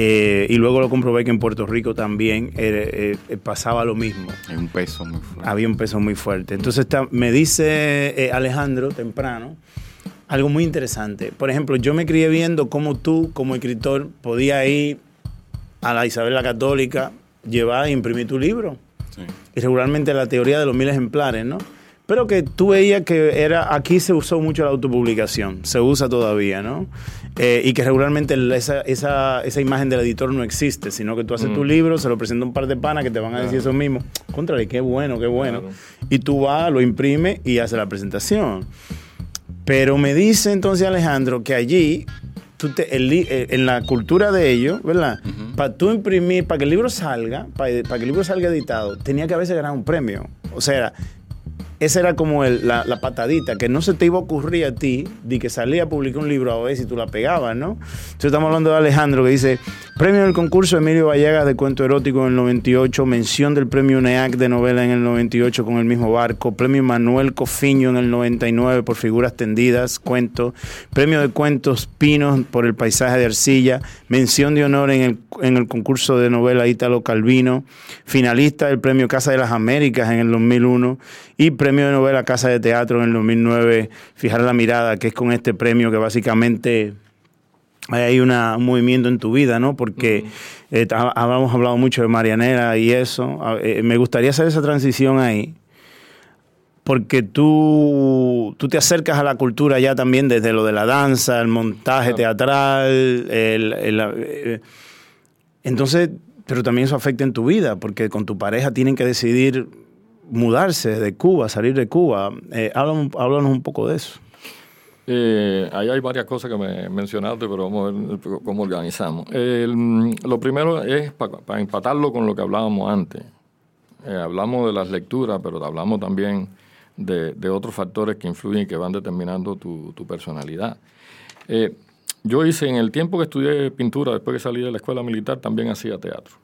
Eh, y luego lo comprobé que en Puerto Rico también eh, eh, pasaba lo mismo Hay un peso muy fuerte. había un peso muy fuerte. Entonces está- me dice Alejandro temprano algo muy interesante. Por ejemplo, yo me crié viendo cómo tú, como escritor, podías ir a la Isabel la Católica, llevar e imprimir tu libro. Sí. Y regularmente la teoría de los mil ejemplares, ¿no? Pero que tú veías que era aquí se usó mucho la autopublicación, se usa todavía, ¿no? Eh, y que regularmente esa, esa, esa imagen del editor no existe, sino que tú haces tu libro, se lo presenta un par de panas que te van a decir eso mismo. Contrale, qué bueno, qué bueno. Claro. Y tú vas, lo imprimes y haces la presentación. Pero me dice entonces Alejandro que allí, tú te- el eh, en la cultura de ellos, ¿verdad? Para tú imprimir, para que el libro salga, para, que el libro salga editado, tenía que haberse ganado un premio. O sea, esa era como la, patadita, que no se te iba a ocurrir a ti de que salía a publicar un libro a ver si tú la pegabas, ¿no? Entonces estamos hablando de Alejandro que dice, premio del concurso Emilio Vallegas de cuento erótico en el 98, mención del premio UNEAC de novela en el 98 con el mismo barco, premio Manuel Cofiño en el 99 por figuras tendidas, cuento, premio de cuentos Pinos por el paisaje de arcilla, mención de honor en el, en el concurso de novela Ítalo Calvino, finalista del premio Casa de las Américas en el 2001 y premio de novela Casa de Teatro en el 2009, Fijar la mirada, que es con este premio que básicamente hay una- un movimiento en tu vida, ¿no? Porque eh, ha- habíamos hablado mucho de Marianela y eso. A- eh, me gustaría hacer esa transición ahí. Porque tú, tú te acercas a la cultura ya también desde lo de la danza, el montaje teatral, el- el- eh, entonces, pero también eso afecta en tu vida, porque con tu pareja tienen que decidir mudarse de Cuba, salir de Cuba. Eh, háblanos, un poco de eso. Eh, ahí hay varias cosas que me mencionaste, pero vamos a ver cómo organizamos. Lo primero es para empatarlo con lo que hablábamos antes. Eh, hablamos de las lecturas, pero hablamos también de, de otros factores que influyen y que van determinando tu, tu personalidad. Eh, yo hice, en el tiempo que estudié pintura, después que salí de la escuela militar, también hacía teatro.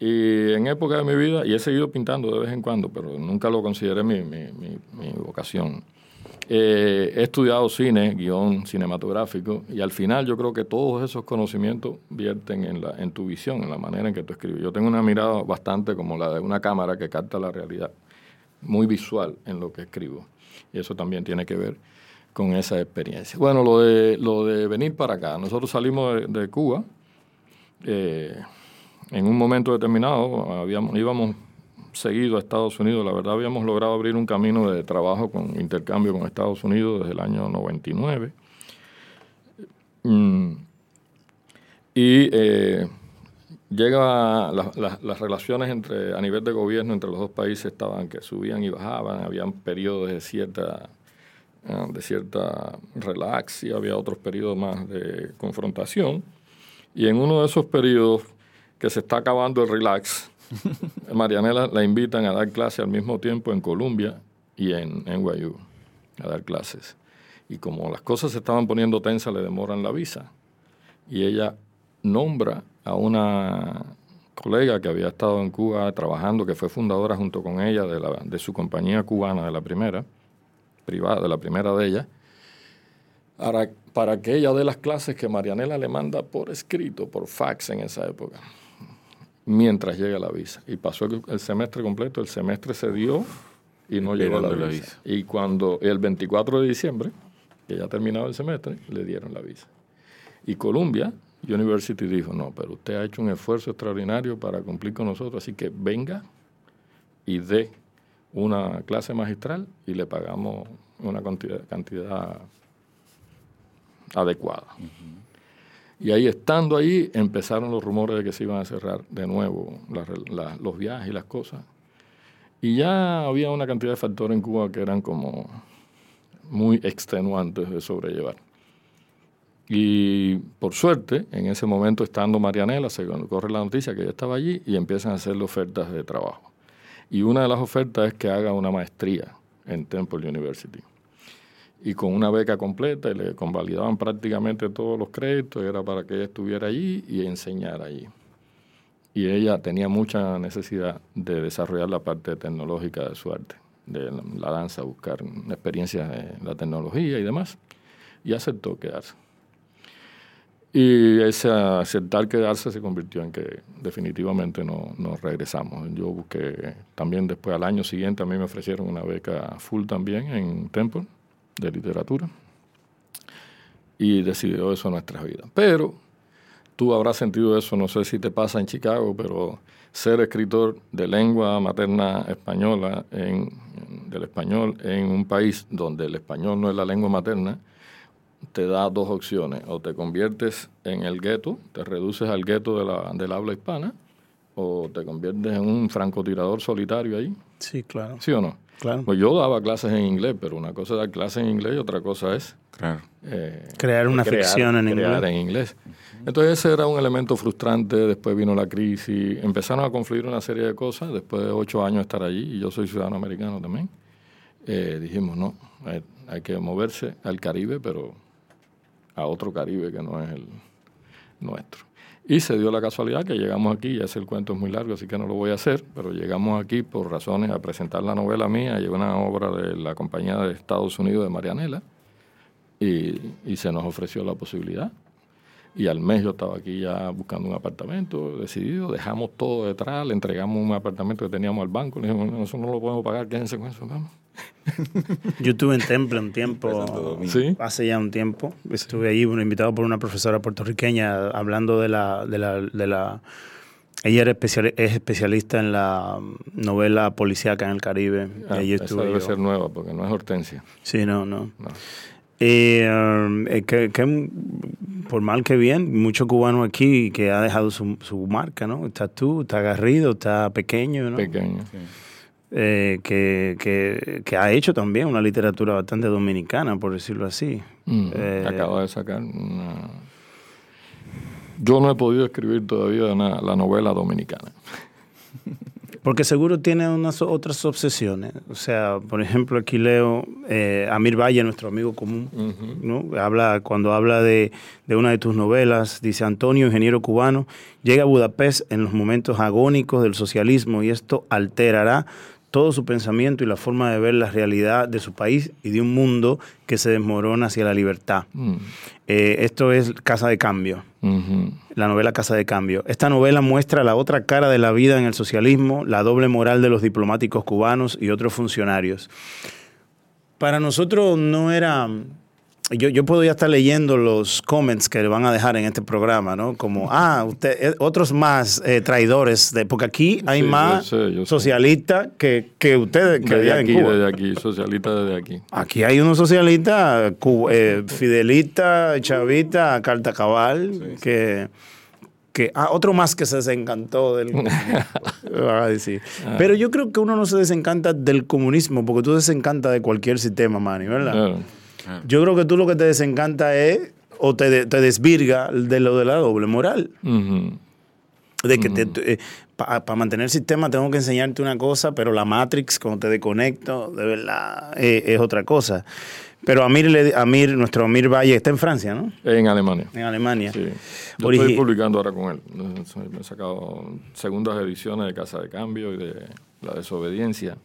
Y en época de mi vida, y he seguido pintando de vez en cuando, pero nunca lo consideré mi, mi- mi- vocación. Eh, he estudiado cine, guion cinematográfico, y al final yo creo que todos esos conocimientos vierten en, la, en tu visión, en la manera en que tú escribes. Yo tengo una mirada bastante como la de una cámara que capta la realidad, muy visual en lo que escribo. Y eso también tiene que ver con esa experiencia. Bueno, lo de, lo de venir para acá. Nosotros salimos de, de Cuba. eh, en un momento determinado íbamos seguido a Estados Unidos. La verdad habíamos logrado abrir un camino de trabajo con intercambio con Estados Unidos desde el año 99. Mm, y eh, llega la- la- las relaciones entre a nivel de gobierno entre los dos países estaban que subían y bajaban, habían periodos de cierta eh, de cierta relax había otros periodos más de confrontación. Y en uno de esos periodos que se está acabando el relax, [LAUGHS] Marianela la invitan a dar clase al mismo tiempo en Columbia y en NYU, a dar clases. Y como las cosas se estaban poniendo tensas, le demoran la visa. Y ella nombra a una colega que había estado en Cuba trabajando, que fue fundadora junto con ella de, la, de su compañía cubana, de la primera, privada, de la primera de ella, para, para que ella dé las clases que Marianela le manda por escrito, por fax en esa época. Mientras llega la visa. Y pasó el, el semestre completo, el semestre se dio y no llegó la la visa. Y cuando el 24 de diciembre, que ya terminaba el semestre, le dieron la visa. Y Columbia University dijo, no, pero usted ha hecho un esfuerzo extraordinario para cumplir con nosotros, así que venga y dé una clase magistral y le pagamos una cantidad, cantidad adecuada. Y ahí estando ahí empezaron los rumores de que se iban a cerrar de nuevo los viajes y las cosas. Y ya había una cantidad de factores en Cuba que eran como muy extenuantes de sobrellevar. Y por suerte, en ese momento estando Marianela, se corre la noticia que ella estaba allí y empiezan a hacerle ofertas de trabajo. Y una de las ofertas es que haga una maestría en Temple University. Y con una beca completa, y le convalidaban prácticamente todos los créditos, era para que ella estuviera allí y enseñara allí. Y ella tenía mucha necesidad de desarrollar la parte tecnológica de su arte, de la, danza, buscar experiencias en la tecnología y demás. Y aceptó quedarse. Y ese aceptar quedarse se convirtió en que definitivamente no, no regresamos. Yo busqué también después al año siguiente, a mí me ofrecieron una beca full también en Temple de literatura y decidió eso nuestras vidas. Pero tú habrás sentido eso, no sé si te pasa en Chicago, pero ser escritor de lengua materna española, en, del español, en un país donde el español no es la lengua materna, te da dos opciones. O te conviertes en el gueto, te reduces al gueto de la, del habla hispana, o te conviertes en un francotirador solitario ahí. Sí, claro. ¿Sí o no? Claro. Pues yo daba clases en inglés, pero una cosa es dar clases en inglés y otra cosa es Claro. eh, Crear una ficción en crear inglés. en inglés. Entonces ese era un elemento frustrante, después vino la crisis, empezaron a confluir una serie de cosas, después de ocho años de estar allí, y yo soy ciudadano americano también, eh, dijimos, no, hay, hay que moverse al Caribe, pero a otro Caribe que no es el nuestro. Y se dio la casualidad que llegamos aquí, ya ese el cuento es muy largo, así que no lo voy a hacer, pero llegamos aquí por razones a presentar la novela mía y una obra de la compañía de Estados Unidos de Marianela, y, y se nos ofreció la posibilidad. Y al mes yo estaba aquí ya buscando un apartamento, decidido, dejamos todo detrás, le entregamos un apartamento que teníamos al banco, le dijimos, no, no lo podemos pagar, quédense con eso, vamos. Yo estuve en Temple un tiempo. Sí. hace ya un tiempo. Estuve allí bueno, invitado por una profesora puertorriqueña hablando de la... De la, de la ella era especial, es especialista en la novela policíaca en el Caribe. Ah, esa estuve debe yo. ser nueva, porque no es Hortensia. Sí, no, no. No. Eh, eh, que, que, por mal que bien, mucho cubano aquí que ha dejado su, su marca, ¿no? Está tú, está Garrido, está Pequeño, ¿no? Pequeño. Eh, que, que, que ha hecho también una literatura bastante dominicana, por decirlo así. Mm, Eh, Acaba de sacar una... Yo no he podido escribir todavía una- la novela dominicana. Porque seguro tiene unas otras obsesiones. O sea, por ejemplo, aquí leo eh, Amir Valle, nuestro amigo común, ¿no? habla, cuando habla de, de una de tus novelas, dice Antonio, ingeniero cubano, llega a Budapest en los momentos agónicos del socialismo y esto alterará todo su pensamiento y la forma de ver la realidad de su país y de un mundo que se desmorona hacia la libertad. Mm, Eh, esto es Casa de Cambio la novela Casa de Cambio. Esta novela muestra la otra cara de la vida en el socialismo, la doble moral de los diplomáticos cubanos y otros funcionarios. Para nosotros no era... Yo, yo puedo ya estar leyendo los comments que le van a dejar en este programa, ¿no? Como, ah, usted, eh, otros más eh, traidores, de, porque aquí hay Sí, más socialistas que, que ustedes, que Desde en aquí, Cuba. desde aquí, socialista desde aquí. Aquí hay unos socialistas, eh, fidelistas, chavistas, carta cabal, que, que ah, otro más que se desencantó del [LAUGHS] comunismo, van a decir. Ah. Pero yo creo que uno no se desencanta del comunismo, porque tú desencantas de cualquier sistema, Manny, ¿verdad? Claro. Yo creo que tú lo que te desencanta es, o te, de- te desvirga de lo de la doble moral. De que para mantener el sistema tengo que enseñarte una cosa, pero la Matrix, cuando te desconecto, de verdad, eh, es otra cosa. Pero Amir, le- Amir, nuestro Amir Valle, está en Francia, ¿no? En Alemania. En Alemania. Sí. Yo Origi- estoy publicando ahora con él. Me he sacado segundas ediciones de Casa de Cambio y de La Desobediencia.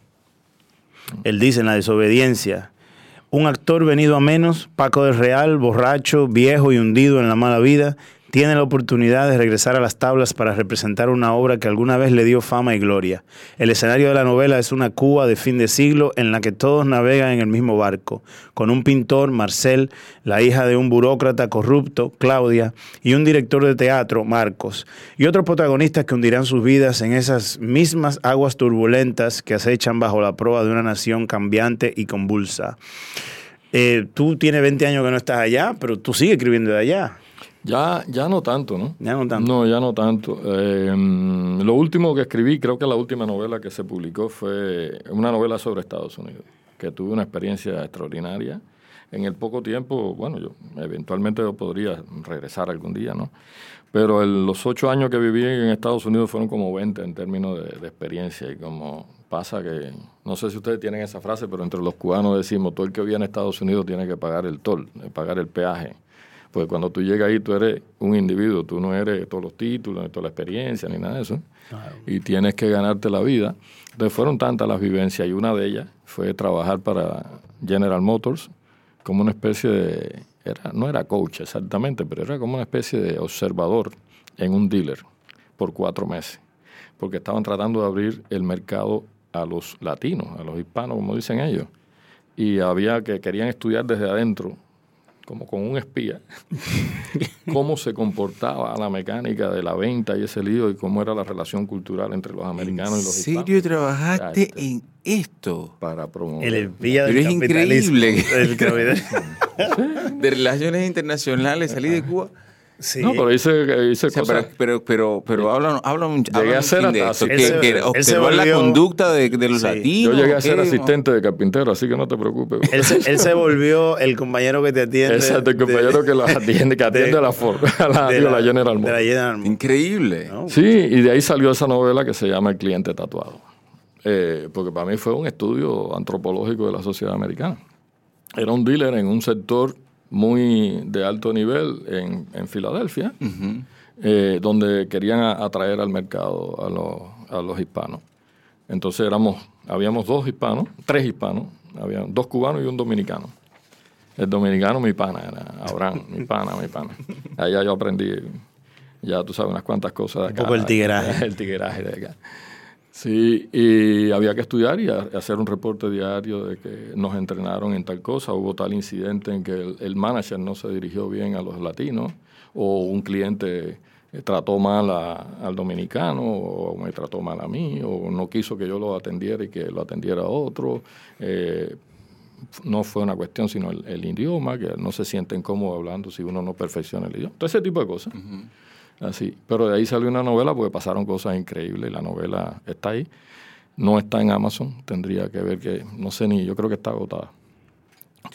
Él dice en la desobediencia, un actor venido a menos, Paco del Real, borracho, viejo y hundido en la mala vida, tiene la oportunidad de regresar a las tablas para representar una obra que alguna vez le dio fama y gloria. El escenario de la novela es una Cuba de fin de siglo en la que todos navegan en el mismo barco, con un pintor, Marcel, la hija de un burócrata corrupto, Claudia, y un director de teatro, Marcos, y otros protagonistas que hundirán sus vidas en esas mismas aguas turbulentas que acechan bajo la proa de una nación cambiante y convulsa. Eh, tú tienes 20 años que no estás allá, pero tú sigues escribiendo de allá. Ya, ya no tanto, ¿no? Ya no tanto. No, ya no tanto. Eh, lo último que escribí, creo que la última novela que se publicó fue una novela sobre Estados Unidos, que tuve una experiencia extraordinaria. En el poco tiempo, bueno, yo eventualmente yo podría regresar algún día, ¿no? Pero el- los ocho años que viví en Estados Unidos fueron como 20 en términos de, de experiencia y como pasa que, no sé si ustedes tienen esa frase, pero entre los cubanos decimos, todo el que viene a Estados Unidos tiene que pagar el toll, eh, pagar el peaje. Pues cuando tú llegas ahí, tú eres un individuo, tú no eres todos los títulos, ni toda la experiencia, ni nada de eso. Y tienes que ganarte la vida. Entonces fueron tantas las vivencias y una de ellas fue trabajar para General Motors como una especie de, era, no era coach exactamente, pero era como una especie de observador en un dealer por cuatro meses, porque estaban tratando de abrir el mercado a los latinos, a los hispanos, como dicen ellos, y había que querían estudiar desde adentro como con un espía, [LAUGHS] cómo se comportaba la mecánica de la venta y ese lío y cómo era la relación cultural entre los americanos y los ¿En hispanos. serio trabajaste Exacto. en esto? Para promover. El espía del Pero es increíble. El capitalismo. [LAUGHS] De relaciones internacionales, salí de Cuba. Sí. No, pero hice, hice O sea, cosas. pero, pero, pero, pero habla, habla un, habla a ser de eso, que, se- que observar la volvió- conducta de, de los Sí. latinos. Yo llegué a ser ¿qué? asistente de carpintero, así que no te preocupes. Él se, él se volvió el compañero que te atiende. Exacto, el compañero que atiende, que atiende a la Ford, a la, de digo, la General de la Motors. General Motors. Increíble. ¿no? Sí, y de ahí salió esa novela que se llama El cliente tatuado. Eh, porque para mí fue un estudio antropológico de la sociedad americana. Era un dealer en un sector muy de alto nivel en, en Filadelfia, eh, donde querían atraer al mercado a los, a los hispanos. Entonces éramos, habíamos dos hispanos, tres hispanos, había dos cubanos y un dominicano. El dominicano, mi pana, era Abraham, mi [LAUGHS] pana, mi pana. Allá yo aprendí, ya tú sabes, unas cuantas cosas de Un acá. poco el tigueraje. [LAUGHS] El tigueraje de acá. Sí, y había que estudiar y hacer un reporte diario de que nos entrenaron en tal cosa, hubo tal incidente en que el, manager no se dirigió bien a los latinos, o un cliente eh, trató mal a- al dominicano, o me trató mal a mí, o no quiso que yo lo atendiera y que lo atendiera otro. Eh, no fue una cuestión sino el idioma, que no se sienten cómodos hablando si uno no perfecciona el idioma. Todo ese tipo de cosas. Así. Pero de ahí salió una novela porque pasaron cosas increíbles. La novela está ahí. No está en Amazon. Tendría que ver que, no sé ni, yo creo que está agotada.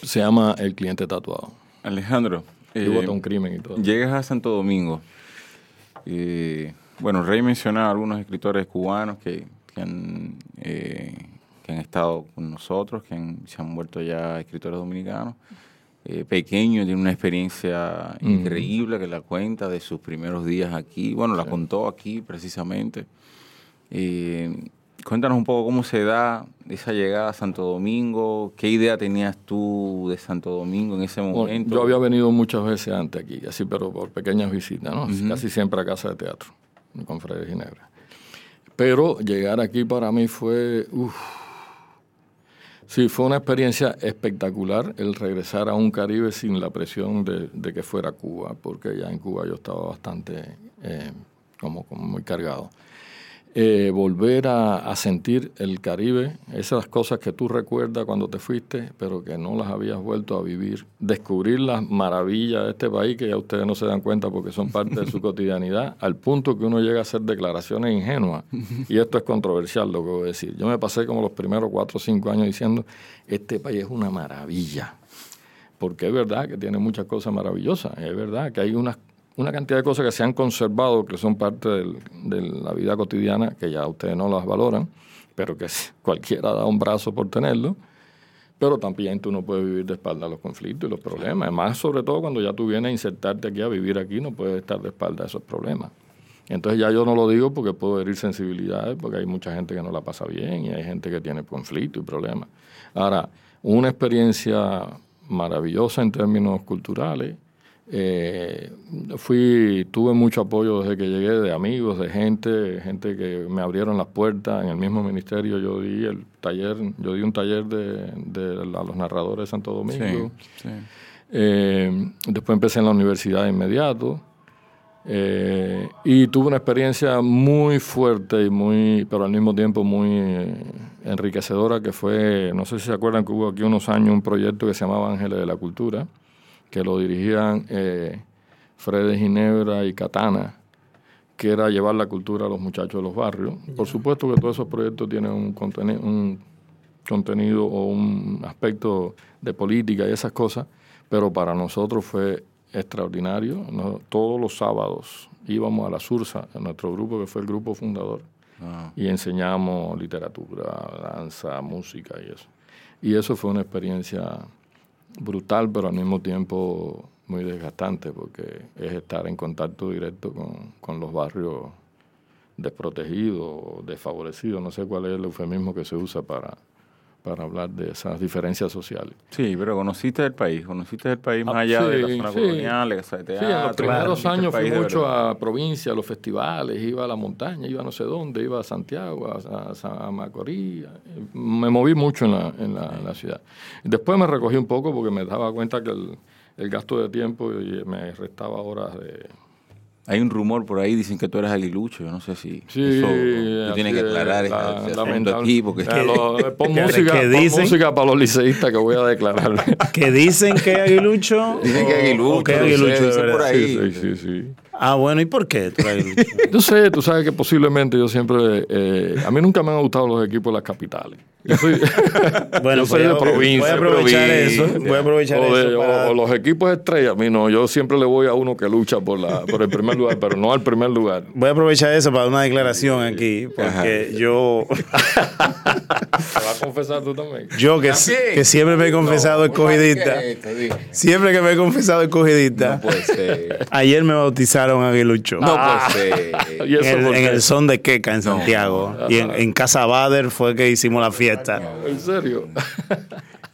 Se llama El cliente tatuado. Alejandro, eh, hasta un crimen y todo. llegas a Santo Domingo. Eh, bueno, Rey mencionaba a algunos escritores cubanos que, que han, eh, que han estado con nosotros, que han- se han vuelto ya escritores dominicanos. Eh, Pequeño tiene una experiencia increíble que la cuenta de sus primeros días aquí. Bueno, la contó aquí precisamente. Eh, cuéntanos un poco cómo se da esa llegada a Santo Domingo. ¿Qué idea tenías tú de Santo Domingo en ese Bueno, momento? yo había venido muchas veces antes aquí, así, pero por pequeñas visitas, ¿no? Casi siempre a casa de teatro, con Freddy Ginebra. Pero llegar aquí para mí fue, uf, sí, fue una experiencia espectacular el regresar a un Caribe sin la presión de, de que fuera Cuba, porque ya en Cuba yo estaba bastante, eh, como, como muy cargado. Eh, volver a, a sentir el Caribe, esas cosas que tú recuerdas cuando te fuiste, pero que no las habías vuelto a vivir, descubrir las maravillas de este país que ya ustedes no se dan cuenta porque son parte de su [LAUGHS] cotidianidad, al punto que uno llega a hacer declaraciones ingenuas. [LAUGHS] Y esto es controversial lo que voy a decir. Yo me pasé como los primeros cuatro o cinco años diciendo, este país es una maravilla porque es verdad que tiene muchas cosas maravillosas, es verdad que hay unas, una cantidad de cosas que se han conservado, que son parte de la vida cotidiana, que ya ustedes no las valoran, pero que [LAUGHS] cualquiera da un brazo por tenerlo, pero también tú no puedes vivir de espalda a los conflictos y los problemas, más sobre todo cuando ya tú vienes a insertarte aquí a vivir aquí, no puedes estar de espalda a esos problemas. Entonces ya yo no lo digo porque puedo herir sensibilidades, porque hay mucha gente que no la pasa bien y hay gente que tiene conflicto y problemas. Ahora, una experiencia maravillosa en términos culturales, Eh, fui, tuve mucho apoyo desde que llegué de amigos, de gente, gente que me abrieron las puertas. En el mismo ministerio yo di el taller, yo di un taller de, de a los narradores de Santo Domingo. Sí, sí. Eh, después empecé en la universidad de inmediato. Eh, y tuve una experiencia muy fuerte y muy, pero al mismo tiempo muy enriquecedora que fue, no sé si se acuerdan que hubo aquí unos años un proyecto que se llamaba Ángeles de la Cultura, que lo dirigían eh, Fred de Ginebra y Katana, que era llevar la cultura a los muchachos de los barrios. Por supuesto que todos esos proyectos tienen un, conteni- un contenido o un aspecto de política y esas cosas, pero para nosotros fue extraordinario. Todos los sábados íbamos a la Sursa, en nuestro grupo, que fue el grupo fundador, Ah. y enseñamos literatura, danza, música y eso. Y eso fue una experiencia brutal, pero al mismo tiempo muy desgastante, porque es estar en contacto directo con, con los barrios desprotegidos, desfavorecidos, no sé cuál es el eufemismo que se usa para, para hablar de esas diferencias sociales. Sí, pero conociste el país, conociste el país más Ah, allá de la zona sí. colonial, de de Sí, teatro. en los primeros años fui mucho a provincia, a los festivales, iba a la montaña, iba a no sé dónde, iba a Santiago, a, a- a Macorís. Me moví mucho en la, en la- en la ciudad. Después me recogí un poco porque me daba cuenta que el, el gasto de tiempo me restaba horas de... Hay un rumor por ahí, dicen que tú eres aguilucho, yo no sé si Sí, eso tú tienes que aclarar la- ese asunto lamentable. aquí, porque lo- [LAUGHS] pon ¿Qué- música, pon dicen? música para los liceístas que voy a declarar. [LAUGHS] Que dicen que es aguilucho. Dicen que aguilucho, que sé, aguilucho de dicen por ahí. Sí, sí, sí, sí. Ah, bueno, ¿y por qué tú eres aguilucho? Yo sé, tú sabes que posiblemente yo siempre... eh, a mí nunca me han gustado los equipos de las capitales. Yo soy, [LAUGHS] Bueno, yo soy pues de provincia. voy a aprovechar provincia. eso. Voy a aprovechar o, de- eso o- para... o los equipos estrellas, a mí no, yo siempre le voy a uno que lucha por, la, por el primer lugar, pero no al primer lugar. Voy a aprovechar eso para una declaración aquí, porque yo, ¿Te vas a confesar tú también? yo que, que siempre me he confesado escogidista, siempre que me he confesado escogidista, No puede ser. ayer me bautizaron aguilucho. No puede ser. ¿Y eso en, el son de Queca, en Santiago. Y en, en Casa Bader fue que hicimos la fiesta. ¿En serio? [LAUGHS]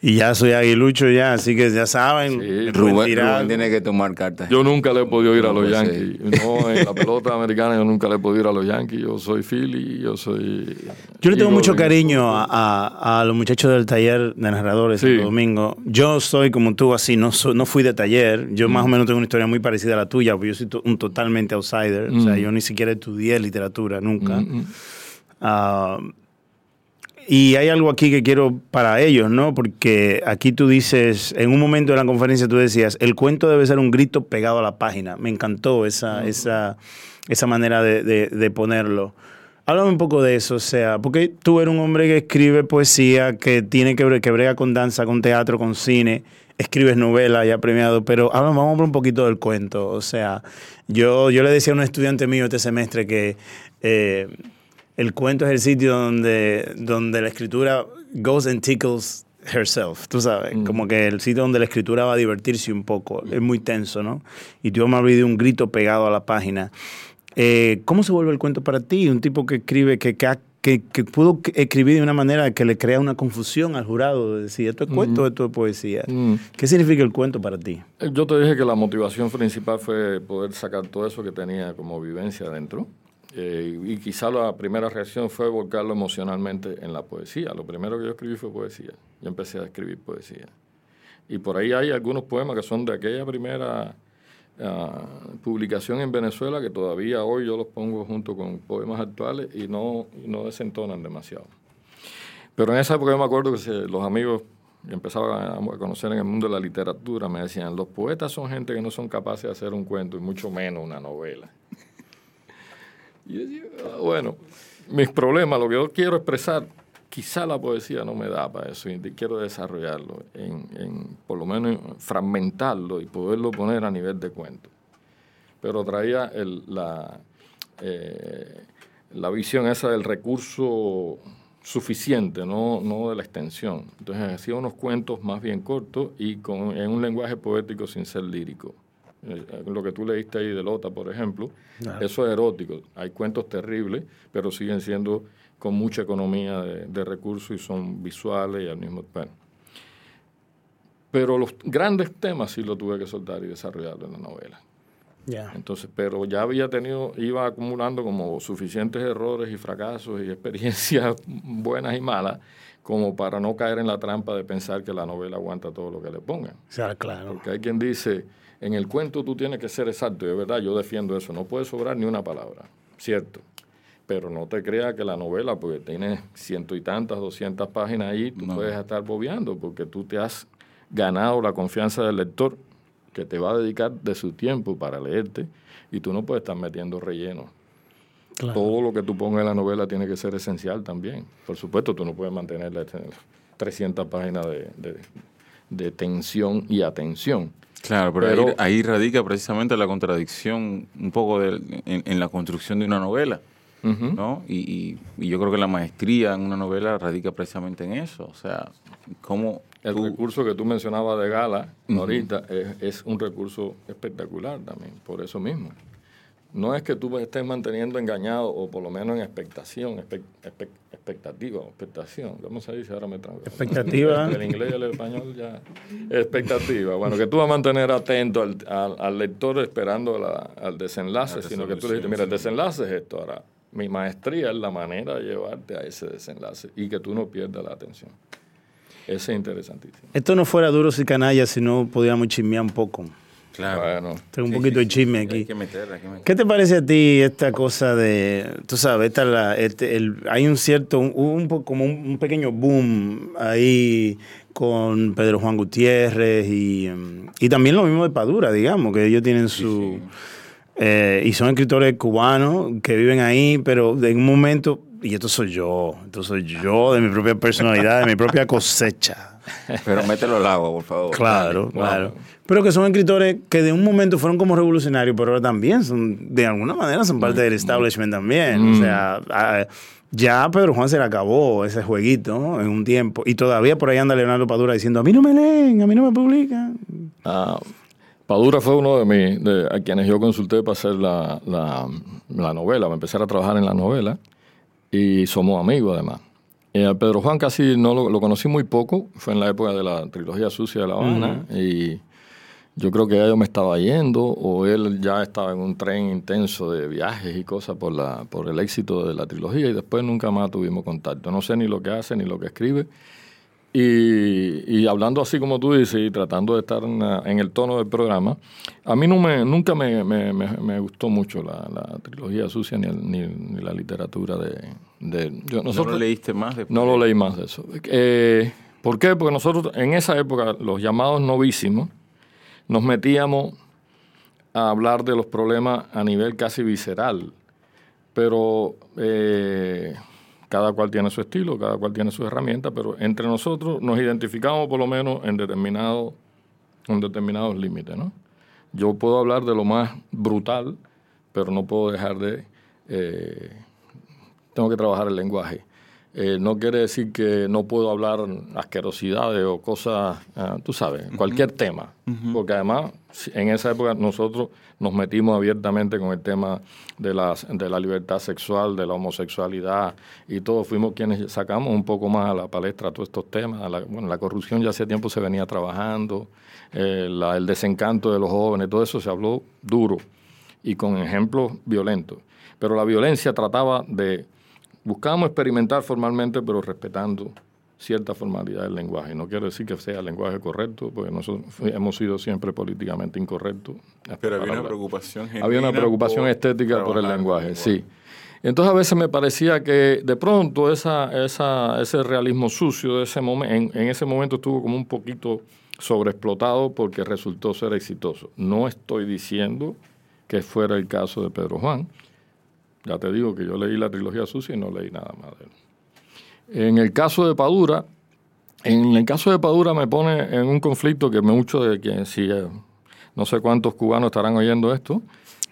Y ya soy aguilucho ya, así que ya saben. Sí, el Rubén, tiene que tomar cartas. Yo nunca le he podido ir a los Yankees. No, en la pelota americana yo nunca le he podido ir a los Yankees. Yo soy Philly, yo soy... Yo le tengo mucho cariño a, a- a los muchachos del taller de narradores Sí. Santo Domingo. Yo soy como tú, así, no, so- no fui de taller. Yo más o menos tengo una historia muy parecida a la tuya, porque yo soy un totalmente outsider. O sea, Mm. yo ni siquiera estudié literatura, nunca. Mm, mm. Ah, y hay algo aquí que quiero para ellos, ¿no? Porque aquí tú dices, en un momento de la conferencia tú decías, el cuento debe ser un grito pegado a la página. Me encantó esa, esa, esa manera de, de- de ponerlo. Háblame un poco de eso, o sea, porque tú eres un hombre que escribe poesía, que tiene que, que brega con danza, con teatro, con cine, escribes novela ya premiado, pero háblame, vamos a hablar un poquito del cuento. O sea, yo, yo le decía a un estudiante mío este semestre que eh, el cuento es el sitio donde, donde la escritura goes and tickles herself, tú sabes, como que el sitio donde la escritura va a divertirse un poco, es muy tenso, ¿no? Y tú me olvidé un grito pegado a la página. Eh, ¿Cómo se vuelve el cuento para ti? Un tipo que escribe, que, que, que, que pudo escribir de una manera que le crea una confusión al jurado, de decir, ¿esto es cuento o esto es poesía? Mm. ¿Qué significa el cuento para ti? Yo te dije que la motivación principal fue poder sacar todo eso que tenía como vivencia adentro. Eh, y quizá la primera reacción fue volcarlo emocionalmente en la poesía. Lo primero que yo escribí fue poesía. Yo empecé a escribir poesía. Y por ahí hay algunos poemas que son de aquella primera ah, publicación en Venezuela que todavía hoy yo los pongo junto con poemas actuales y no, no desentonan demasiado. Pero en esa época yo me acuerdo que se- los amigos que empezaban a, a conocer en el mundo de la literatura me decían, los poetas son gente que no son capaces de hacer un cuento y mucho menos una novela. Decía, "Ah, bueno, mis problemas, lo que yo quiero expresar, quizá la poesía no me da para eso y quiero desarrollarlo, en, por lo menos fragmentarlo y poderlo poner a nivel de cuento. Pero traía la, eh, la visión esa del recurso suficiente, no, no de la extensión. Entonces hacía unos cuentos más bien cortos y con, en un lenguaje poético sin ser lírico. Eh, Lo que tú leíste ahí de Lota, por ejemplo, eso es erótico. Hay cuentos terribles, pero siguen siendo con mucha economía de, de recursos y son visuales y al mismo tiempo. Pero los grandes temas sí lo tuve que soltar y desarrollar en la novela. Entonces, pero ya había tenido, iba acumulando como suficientes errores y fracasos y [LAUGHS] experiencias buenas y malas como para no caer en la trampa de pensar que la novela aguanta todo lo que le pongan. O sea, claro. Porque hay quien dice, en el cuento tú tienes que ser exacto, y es verdad, yo defiendo eso, no puede sobrar ni una palabra, cierto. Pero no te creas que la novela, porque tiene ciento y tantas, doscientas páginas ahí, tú No. puedes estar bobeando, porque tú te has ganado la confianza del lector que te va a dedicar de su tiempo para leerte y tú no puedes estar metiendo relleno. claro. Todo lo que tú pongas en la novela tiene que ser esencial también. Por supuesto, tú no puedes mantener la- 300 páginas de, de- de tensión y atención. Claro, pero, Pero- ahí, ahí radica precisamente la contradicción un poco de- en, en la construcción de una novela. ¿no? Y, y- y yo creo que la maestría en una novela radica precisamente en eso. O sea, cómo El tú- recurso que tú mencionabas de Gala ahorita es, es un recurso espectacular también, por eso mismo. No es que tú estés manteniendo engañado o por lo menos en expectación, espe- espe- expectativa, expectación. ¿Cómo se dice? Ahora me tranco. Expectativa. [LAUGHS] El inglés y el español ya. Expectativa. Bueno, que tú vas a mantener atento al, al- al lector esperando la- al desenlace, La sino que tú le dices, mira, el desenlace es esto. Ahora, mi maestría es la manera de llevarte a ese desenlace y que tú no pierdas la atención. Ese es interesantísimo. Esto no fuera duros y canallas si no podíamos chismear un poco. Claro. Bueno, Tengo un Sí, poquito sí, de chisme sí, aquí. Hay que meter, hay que meter. ¿Qué te parece a ti esta cosa de, tú sabes, esta la, este, el- hay un cierto, un, un como un, un pequeño boom ahí con Pedro Juan Gutiérrez y, y también lo mismo de Padura, digamos, que ellos tienen su... eh, y son escritores cubanos que viven ahí, pero en un momento, y esto soy yo, esto soy yo de mi propia personalidad, de mi propia cosecha. [LAUGHS] Pero mételo al agua, por favor. Claro, Dale, claro. wow. Pero que son escritores que de un momento fueron como revolucionarios, pero ahora también son, de alguna manera, son parte del establishment también. O sea, a- ya Pedro Juan se le acabó ese jueguito ¿no? en un tiempo. Y todavía por ahí anda Leonardo Padura diciendo, a mí no me leen, a mí no me publican. Ah, Padura fue uno de, mis, de a quienes yo consulté para hacer la, la, la novela, para empezar a trabajar en la novela, y somos amigos además. Eh, a Pedro Juan casi no lo, lo conocí muy poco, fue en la época de la trilogía sucia de La Habana, y yo creo que ya yo me estaba yendo, o él ya estaba en un tren intenso de viajes y cosas por, la, por el éxito de la trilogía, y después nunca más tuvimos contacto. No sé ni lo que hace ni lo que escribe. Y, y hablando así como tú dices y tratando de estar en el tono del programa, a mí no me, nunca me, me- me- me gustó mucho la, la trilogía sucia ni, el- ni- ni la literatura de... de- yo- ¿No lo leíste más después? no lo leí más de eso. Eh, ¿Por qué? Porque nosotros en esa época, los llamados novísimos, nos metíamos a hablar de los problemas a nivel casi visceral. Pero eh, cada cual tiene su estilo, cada cual tiene sus herramientas, pero entre nosotros nos identificamos por lo menos en, determinado, en determinados límites. ¿no? Yo puedo hablar de lo más brutal, pero no puedo dejar de... eh, tengo que trabajar el lenguaje. Eh, no quiere decir que no puedo hablar asquerosidades o cosas, ah, tú sabes, cualquier tema. Porque además, en esa época nosotros nos metimos abiertamente con el tema de, las, de la libertad sexual, de la homosexualidad y todos fuimos quienes sacamos un poco más a la palestra todos estos temas. La, bueno, la corrupción ya hace tiempo se venía trabajando, eh, la- el desencanto de los jóvenes, todo eso se habló duro y con ejemplos violentos. Pero la violencia trataba de Buscamos experimentar formalmente, pero respetando cierta formalidad del lenguaje. No quiero decir que sea el lenguaje correcto, porque nosotros hemos sido siempre políticamente incorrectos. Pero había una preocupación Había una preocupación estética por el lenguaje, sí. Entonces a veces me parecía que de pronto esa, esa, ese realismo sucio de ese momento, en, en ese momento estuvo como un poquito sobreexplotado porque resultó ser exitoso. No estoy diciendo que fuera el caso de Pedro Juan. Ya te digo que yo leí la trilogía sucia y no leí nada más de él. En el caso de Padura, en el caso de Padura me pone en un conflicto que muchos de quienes, si, eh, no sé cuántos cubanos estarán oyendo esto,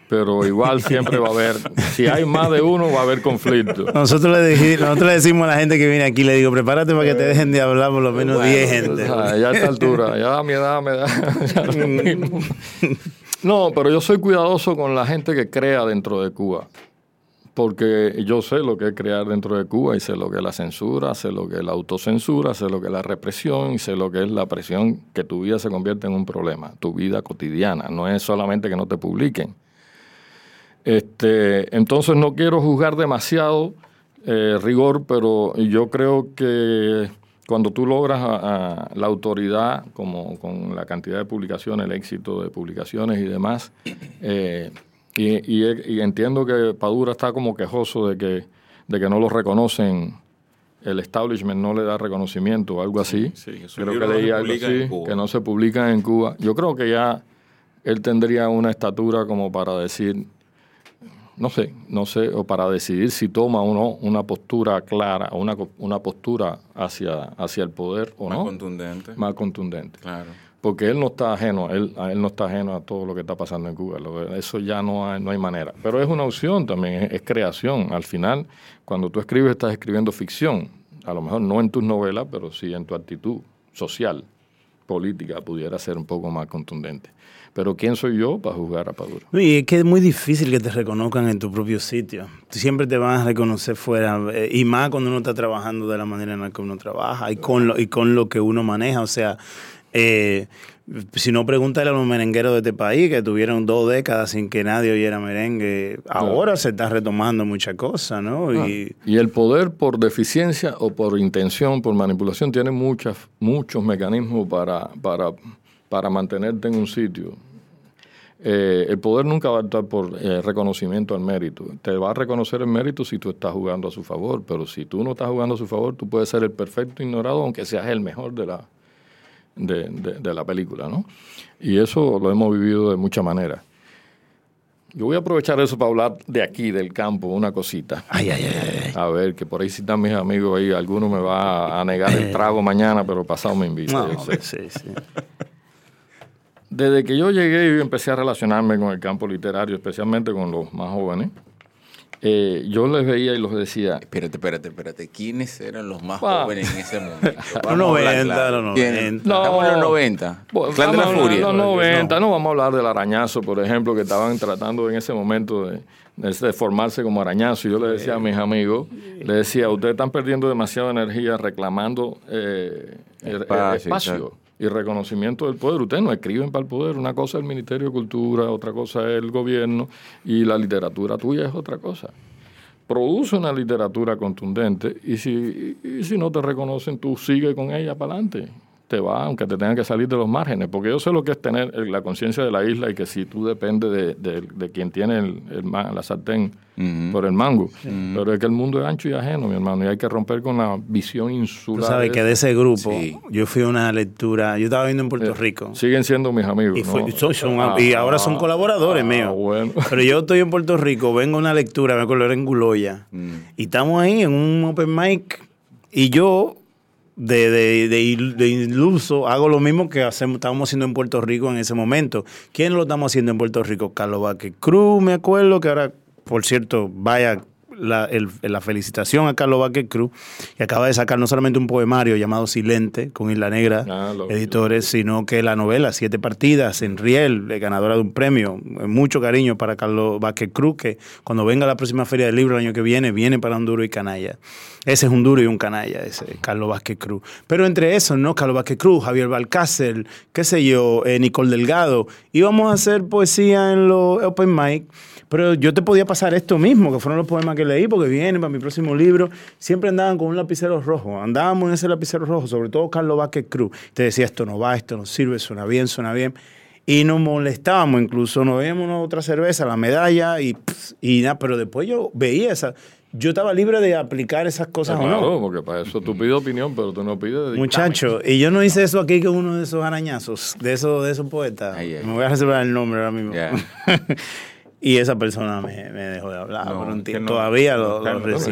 pero igual [LAUGHS] siempre va a haber, si hay más de uno, va a haber conflicto. Nosotros le, dij- nosotros le decimos a la gente que viene aquí, le digo, prepárate para que te dejen de hablar por lo menos 10 gente. O sea, ya a esta [LAUGHS] altura, ya a mi edad me da [LAUGHS] lo mismo. No, pero yo soy cuidadoso con la gente que crea dentro de Cuba. Porque yo sé lo que es crear dentro de Cuba y sé lo que es la censura, sé lo que es la autocensura, sé lo que es la represión y sé lo que es la presión que tu vida se convierte en un problema, tu vida cotidiana, no es solamente que no te publiquen. Este, entonces no quiero juzgar demasiado eh, rigor, pero yo creo que cuando tú logras la autoridad, como con la cantidad de publicaciones, el éxito de publicaciones y demás, eh, y, entiendo que Padura está como quejoso de que, de que no lo reconocen, el establishment no le da reconocimiento o algo así. creo que leí algo así, que no se publica en Cuba. Yo creo que ya él tendría una estatura como para decir, no sé, no sé, o para decidir si toma o no una postura clara, una, una postura hacia, hacia el poder o no. Más contundente. Más contundente. Claro porque él no está ajeno, él, él no está ajeno a todo lo que está pasando en Cuba. Eso ya no hay, no hay manera. Pero es una opción también, es, creación. Al final, cuando tú escribes, estás escribiendo ficción. A lo mejor no en tus novelas, pero sí en tu actitud social, política, pudiera ser un poco más contundente. Pero ¿quién soy yo para juzgar a Padura? Y es que es muy difícil que te reconozcan en tu propio sitio. Siempre te van a reconocer fuera, eh, y más cuando uno está trabajando de la manera en la que uno trabaja y con lo, y con lo que uno maneja. O sea, eh, si no, pregúntale a los merengueros de este país que tuvieron dos décadas sin que nadie oyera merengue. Ahora se está retomando muchas cosas, ¿no? Y, el poder por deficiencia o por intención, por manipulación, tiene muchas, muchos mecanismos para, para, para mantenerte en un sitio. Eh, el poder nunca va a estar por eh, reconocimiento al mérito. Te va a reconocer el mérito si tú estás jugando a su favor, pero si tú no estás jugando a su favor, tú puedes ser el perfecto ignorado, aunque seas el mejor de la, de, la película, ¿no? Y eso lo hemos vivido de muchas maneras. Yo voy a aprovechar eso para hablar de aquí, del campo, una cosita. Ay, ay, ay. A ver, que por ahí si están mis amigos ahí, alguno me va a negar el trago mañana, pero pasado me invita. No, sí, sí. Desde que yo llegué y empecé a relacionarme con el campo literario, especialmente con los más jóvenes, eh, yo les veía y los decía. Espérate, espérate, espérate. ¿Quiénes eran los más jóvenes en ese momento? [LAUGHS] los 90, los 90. No, Estamos en los 90. Clan de la Furia. Los 90, no. vamos a hablar del arañazo, por ejemplo, que estaban tratando en ese momento de, de formarse como arañazo. Y yo le decía a mis amigos, le decía, ustedes están perdiendo demasiada energía reclamando eh, espacio y reconocimiento del poder. Ustedes no escriben para el poder. Una cosa es el Ministerio de Cultura, otra cosa es el gobierno y la literatura tuya es otra cosa. Produce una literatura contundente y si, y si no te reconocen, tú sigue con ella para adelante te va, aunque te tengan que salir de los márgenes, porque yo sé lo que es tener la conciencia de la isla y que si tú dependes de, de, quien tiene el, la sartén por el mango, pero es que el mundo es ancho y ajeno, mi hermano, y hay que romper con la visión insular. Tú sabes que de ese grupo, yo fui a una lectura, yo estaba viendo en Puerto eh, Rico. Siguen siendo mis amigos. Y, ahora son ah, colaboradores ah, míos. [LAUGHS] Pero yo estoy en Puerto Rico, vengo a una lectura, me acuerdo, era en Guloya, mm. y estamos ahí en un open mic, y yo de, de, de, iluso, hago lo mismo que hacemos, estábamos haciendo en Puerto Rico en ese momento. ¿Quién lo estamos haciendo en Puerto Rico? Carlos Vázquez Cruz, me acuerdo, que ahora, por cierto, vaya la, la, felicitación a Carlos Vázquez Cruz, que acaba de sacar no solamente un poemario llamado Silente, con Isla Negra, ah, editores, sino que la novela Siete Partidas en Riel, ganadora de un premio. Mucho cariño para Carlos Vázquez Cruz, que cuando venga la próxima Feria del Libro el año que viene, viene para un duro y canalla. Ese es un duro y un canalla, ese Carlos Vázquez Cruz. Pero entre esos, ¿no? Carlos Vázquez Cruz, Javier Balcácer, qué sé yo, eh, Nicole Delgado, íbamos a hacer poesía en los Open Mic pero yo te podía pasar esto mismo, que fueron los poemas que leí, porque vienen para mi próximo libro. Siempre andaban con un lapicero rojo. Andábamos en ese lapicero rojo, sobre todo Carlos Vázquez Cruz. Te decía, esto no va, esto no sirve, suena bien, suena bien. Y nos molestábamos, incluso nos veíamos una otra cerveza, la medalla, y, y nada, pero después yo veía esa yo estaba libre de aplicar esas cosas o no. porque para eso tú pides opinión, pero tú no pides Muchacho, y yo no hice eso aquí con uno de esos arañazos, de esos, de esos poetas. Me voy a reservar el nombre ahora mismo. [LAUGHS] Y esa persona me, dejó de hablar Todavía lo,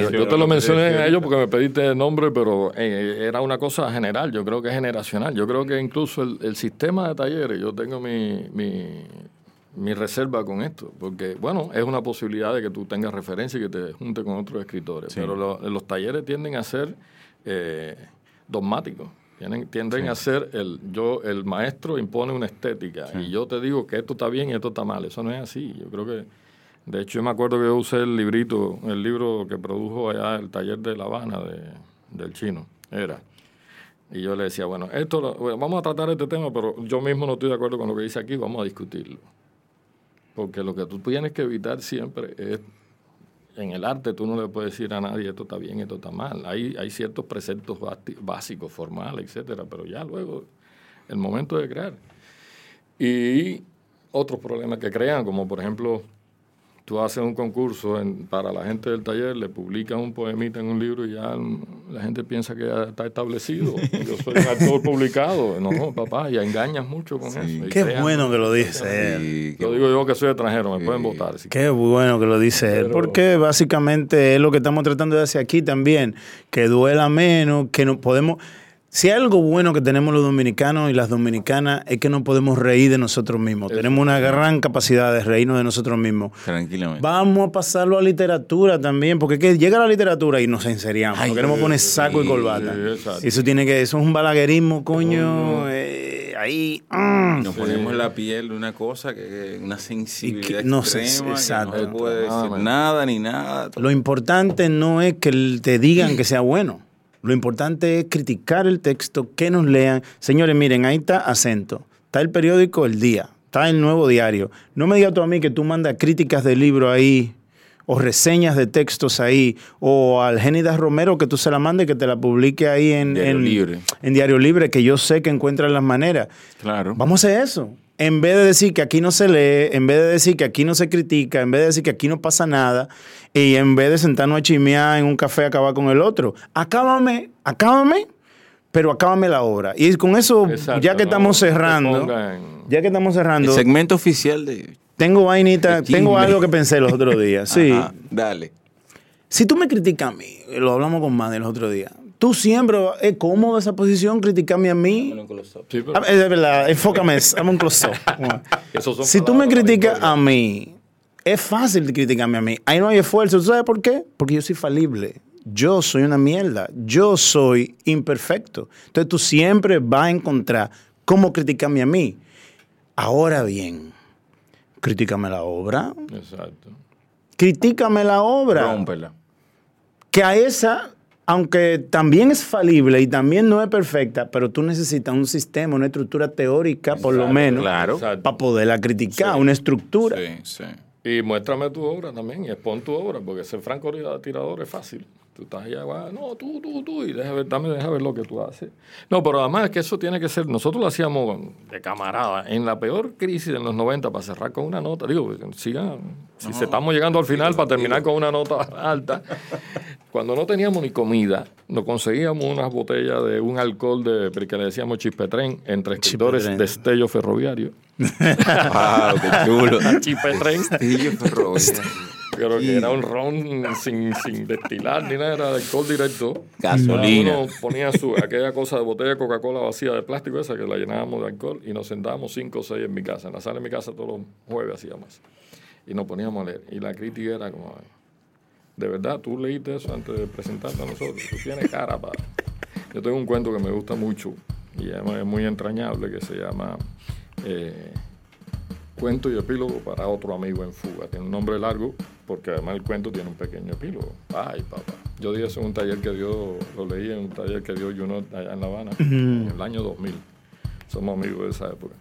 Yo te lo mencioné a ellos porque me pediste el nombre, pero eh, era una cosa general. Yo creo que es generacional. Yo creo que incluso el, sistema de talleres, yo tengo mi, mi, reserva con esto. Porque, bueno, es una posibilidad de que tú tengas referencia y que te junte con otros escritores. Pero los talleres tienden a ser eh, dogmáticos. Tienen, tienden a ser el yo el maestro impone una estética y yo te digo que esto está bien y esto está mal. Eso no es así. Yo creo que De hecho, yo me acuerdo que yo usé el librito, el libro que produjo allá el taller de La Habana de, del chino, era. Y yo le decía, bueno, esto lo- bueno, vamos a tratar este tema, pero yo mismo no estoy de acuerdo con lo que dice aquí, vamos a discutirlo. Porque lo que tú tienes que evitar siempre es, en el arte tú no le puedes decir a nadie esto está bien, esto está mal. Hay, hay ciertos preceptos básicos, formales, etcétera, pero ya luego, el momento de crear. Y otros problemas que crean, como por ejemplo, tú haces un concurso en- para la gente del taller, le publicas un poemita en un libro y ya la gente piensa que ya está establecido. Yo soy un actor publicado. No, no, papá, ya engañas mucho con eso. Qué bueno que lo dice él. Lo digo yo que soy extranjero, me pueden votar. si Qué bueno que lo dice él, porque básicamente es lo que estamos tratando de hacer aquí también, que duela menos, que no podemos... Si hay algo bueno que tenemos los dominicanos y las dominicanas es que no podemos reír de nosotros mismos. Tenemos una gran capacidad de reírnos de nosotros mismos. Tranquilamente. Vamos a pasarlo a literatura también, porque es que llega la literatura y nos enseriamos. Ay, no queremos poner saco y sí, corbata. sí, eso tiene que, eso es un balaguerismo, coño. eh, ahí. mm. Nos ponemos en la piel de una cosa que una sensibilidad Y que- no sé, que exacto. no se puede decir nada ni nada. Lo importante no es que te digan que sea bueno. Lo importante es criticar el texto, que nos lean. Señores, miren, ahí está acento. Está el periódico El Día. Está el Nuevo Diario. No me digas tú a mí que tú mandas críticas de libro ahí o reseñas de textos ahí o al Génidas Romero que tú se la mandes que te la publique ahí en Diario en- Libre. en Diario Libre, que yo sé que encuentran las maneras. Claro. Vamos a hacer eso. En vez de decir que aquí no se lee, en vez de decir que aquí no se critica, en vez de decir que aquí no pasa nada, y en vez de sentarnos a chimear en un café a acabar con el otro, acábame, acábame, pero acábame la obra. Y con eso, Exacto, ya que no estamos cerrando, en- ya que estamos El cerrando, segmento oficial de. tengo vainita, tengo algo que pensé los otros días. Sí. [LAUGHS] Ajá, dale. Si tú me criticas a mí, lo hablamos con Manny los otros días, tú siempre, es cómoda esa posición, criticarme a mí. Sí, pero- Ah, Es verdad, enfócame, dame un close-up. [LAUGHS] Si tú me criticas a mí, es fácil criticarme a mí. Ahí no hay esfuerzo. ¿Tú sabes por qué? Porque yo soy falible. Yo soy una mierda. Yo soy imperfecto. Entonces tú siempre vas a encontrar cómo criticarme a mí. Ahora bien, critícame la obra. Exacto. Critícame la obra. Rómpela. Que a esa, aunque también es falible y también no es perfecta, pero tú necesitas un sistema, una estructura teórica, por lo menos, Claro. Para poderla criticar, Sí. una estructura. Sí, sí. Y muéstrame tu obra también y expon tu obra, porque ser franco tirador es fácil. Tú estás allá, guau, no, tú, tú, tú, y deja ver, dame, deja ver lo que tú haces. No, pero además es que eso tiene que ser, nosotros lo hacíamos de camarada, en la peor crisis de los 90, para cerrar con una nota, digo, sigan, si se estamos llegando al final para terminar con una nota [LAUGHS] alta, cuando no teníamos ni comida, nos conseguíamos unas botellas de un alcohol de, que le decíamos chispetren, entre escritores Chispetren. de estello ferroviario. Wow, [LAUGHS] qué chulo. [LAUGHS] Chispetren. Ferroviario. Pero que era un ron sin, sin destilar ni nada, era de alcohol directo. Gasolina. Cada Uno ponía su, aquella cosa de botella de Coca-Cola vacía de plástico esa que la llenábamos de alcohol y nos sentábamos cinco o seis en mi casa. En la sala de mi casa todos los jueves hacíamos eso. Y nos poníamos a leer. Y la crítica era como, "Ay, de verdad, tú leíste eso antes de presentarte a nosotros. Tú tienes cara para... Yo tengo un cuento que me gusta mucho y es muy entrañable que se llama... eh, Cuento y epílogo para otro amigo en fuga. Tiene un nombre largo porque además el cuento tiene un pequeño epílogo. Ay, papá. Yo di eso en un taller que dio, lo leí en un taller que dio Junot allá en La Habana, en el año 2000. Somos amigos de esa época.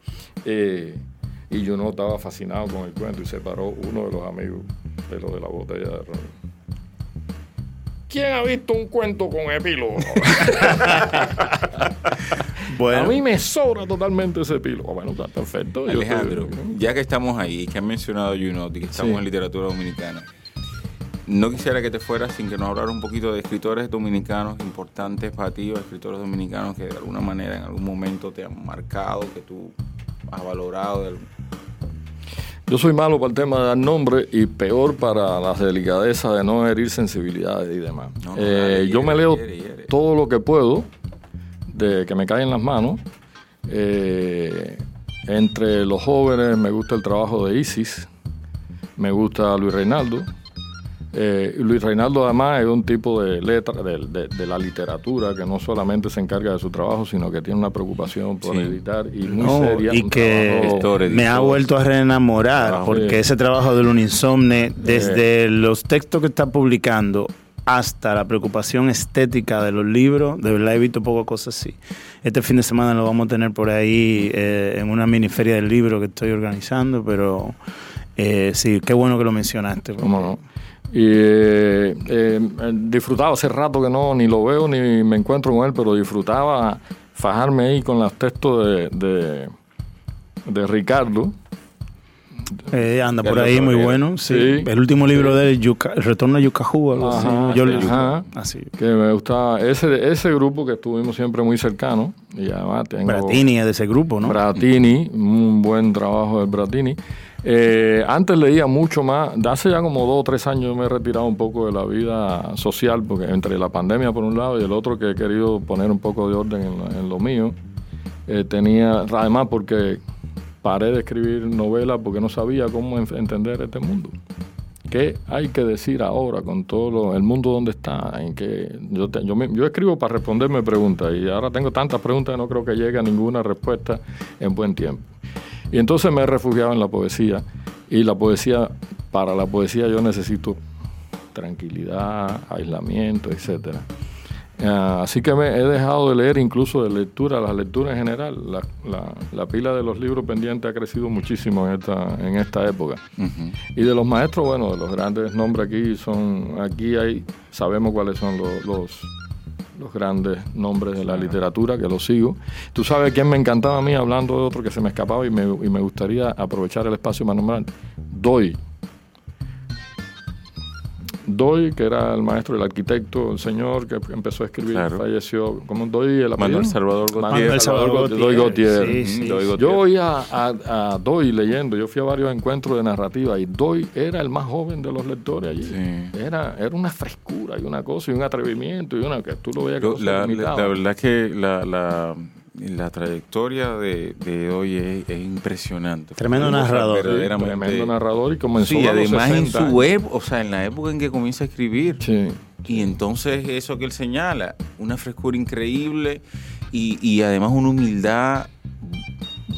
Eh, y Junot estaba fascinado con el cuento y se paró uno de los amigos de lo de la botella de ron. ¿Quién ha visto un cuento con epílogo? [LAUGHS] Bueno, A mí me sobra totalmente ese epílogo. Bueno, está perfecto. Alejandro, estoy- ya que estamos ahí, que han mencionado Junot y que estamos Sí. en literatura dominicana, no quisiera que te fueras sin que nos hablara un poquito de escritores dominicanos importantes para ti, o escritores dominicanos que de alguna manera en algún momento te han marcado, que tú has valorado. de algún- Yo soy malo para el tema de dar nombre y peor para las delicadezas de no herir sensibilidades y demás. No, no, Eh, yo me leo todo lo que puedo de que me cae en las manos. Eh, entre los jóvenes me gusta el trabajo de Isis, me gusta Luis Reinaldo, Eh, Luis Reinaldo además es un tipo de letra, de, de- de la literatura que no solamente se encarga de su trabajo, sino que tiene una preocupación por Sí. editar y muy No, seria. y que trabajo- Editor, me ha vuelto a reenamorar Trabajo porque ese trabajo de un insomne desde los textos que está publicando hasta la preocupación estética de los libros, de verdad he visto pocas cosas así. Este fin de semana lo vamos a tener por ahí eh, en una mini feria del libro que estoy organizando, pero eh, sí, qué bueno que lo mencionaste. porque- ¿Cómo no? Y eh, eh, disfrutaba hace rato que no, ni lo veo ni me encuentro con él, pero disfrutaba fajarme ahí con los textos de, de Ricardo. Eh, anda por ahí muy bueno. Sí. Sí. El último libro de él, Yuca- El retorno a Yucajú, algo así. Ajá, Yo sí, ajá. así. que me gustaba ese ese grupo que estuvimos siempre muy cercanos y además tengo Bratini es de ese grupo, ¿no? Bratini un buen trabajo del Bratini Eh, antes leía mucho más de hace ya como dos o tres años me he retirado un poco de la vida social porque entre la pandemia por un lado y el otro que he querido poner un poco de orden en, lo- en lo mío eh, tenía además porque paré de escribir novelas porque no sabía cómo en- entender este mundo ¿Qué hay que decir ahora con todo lo- el mundo donde está? En que yo, te- yo, yo escribo para responderme preguntas y ahora tengo tantas preguntas que no creo que llegue a ninguna respuesta en buen tiempo. Y entonces me he refugiado en la poesía y la poesía, para la poesía yo necesito tranquilidad, aislamiento, etcétera. Ah, así que me he dejado de leer incluso de lectura, las lecturas en general. La, la- la pila de los libros pendientes ha crecido muchísimo en esta, en esta época. Y de los maestros, bueno, de los grandes nombres aquí son, aquí hay, sabemos cuáles son los, los, los grandes nombres de la literatura, que los sigo. Tú sabes quién me encantaba a mí, hablando de otro que se me escapaba y me, y me gustaría aprovechar el espacio para nombrar. Doy. Doy, que era el maestro, el arquitecto, el señor que empezó a escribir, Claro. falleció. ¿Cómo Doy el apellido? Manuel Salvador Gautier. Manuel Salvador Gautier. Doy Gautier. Sí, sí, Doy sí. Gautier. Yo oía a, a Doy leyendo, yo fui a varios encuentros de narrativa y Doy era el más joven de los lectores allí. Sí. Era, era una frescura y una cosa y un atrevimiento y una que tú lo veías que Yo- la, la- limitaba. la verdad es que la, la, la trayectoria de, de hoy es, es impresionante. Tremendo narrador. verdaderamente- Tremendo narrador y comenzó Sí, a los además en 60 su web, o sea, en la época en que comienza a escribir. Sí. Y entonces eso que él señala, una frescura increíble y, y además una humildad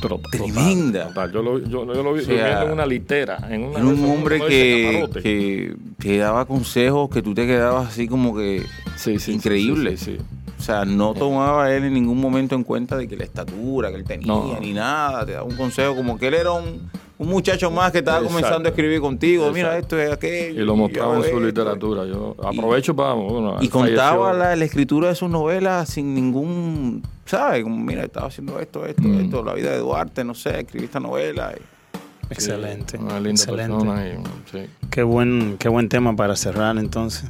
total, Tremenda. total. Yo, lo, yo, yo lo vi O sea, en una litera. En una Era un hombre que, que, que daba consejos que tú te quedabas así como que Sí, sí, sí, increíble. sí, sí, sí. O sea, no tomaba él en ningún momento en cuenta de que la estatura que él tenía No. ni nada. Te daba un consejo como que él era un, un muchacho más que estaba Exacto. comenzando a escribir contigo. Mira, esto es aquello. Y lo mostraba en su esto. literatura. Yo aprovecho para. Bueno, Y contaba la, la escritura de sus novelas sin ningún, ¿sabes? Como, mira, estaba haciendo esto, esto, Mm. esto, la vida de Duarte, no sé, escribí esta novela. y- Excelente. Una linda excelente. persona. Y, sí. Qué buen, qué buen tema para cerrar entonces.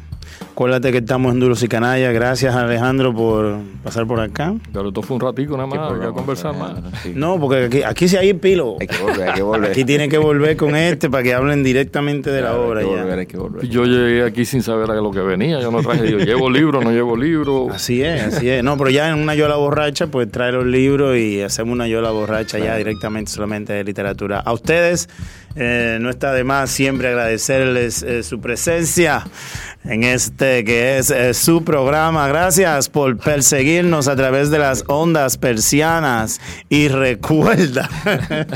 Acuérdate que estamos en Duros y Canalla. Gracias Alejandro por pasar por acá. Pero esto fue un ratico nada ¿Qué más. Hay que conversar más. Sí. No, porque aquí, aquí sí hay pilo. Hay que volver, hay que volver. Aquí tiene que volver con este para que hablen directamente de la Claro, obra hay que ya. volver, hay que volver. Yo llegué aquí sin saber a lo que venía. Yo no traje. Yo llevo libro, no llevo libro. Así es, así es. No, pero ya en una yola borracha, pues trae los libros y hacemos una yola borracha ya directamente solamente de literatura. A ustedes, eh, no está de más siempre agradecerles eh, su presencia en este que es eh, su programa. Gracias por perseguirnos a través de las ondas persianas y recuerda [LAUGHS]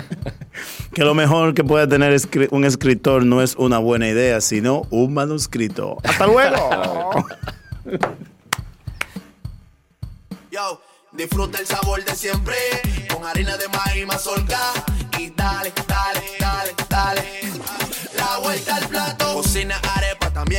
que lo mejor que puede tener un escritor no es una buena idea, sino un manuscrito. Hasta luego. [LAUGHS] Disfruta el sabor de siempre con harina de maíz mazorca y dale, dale,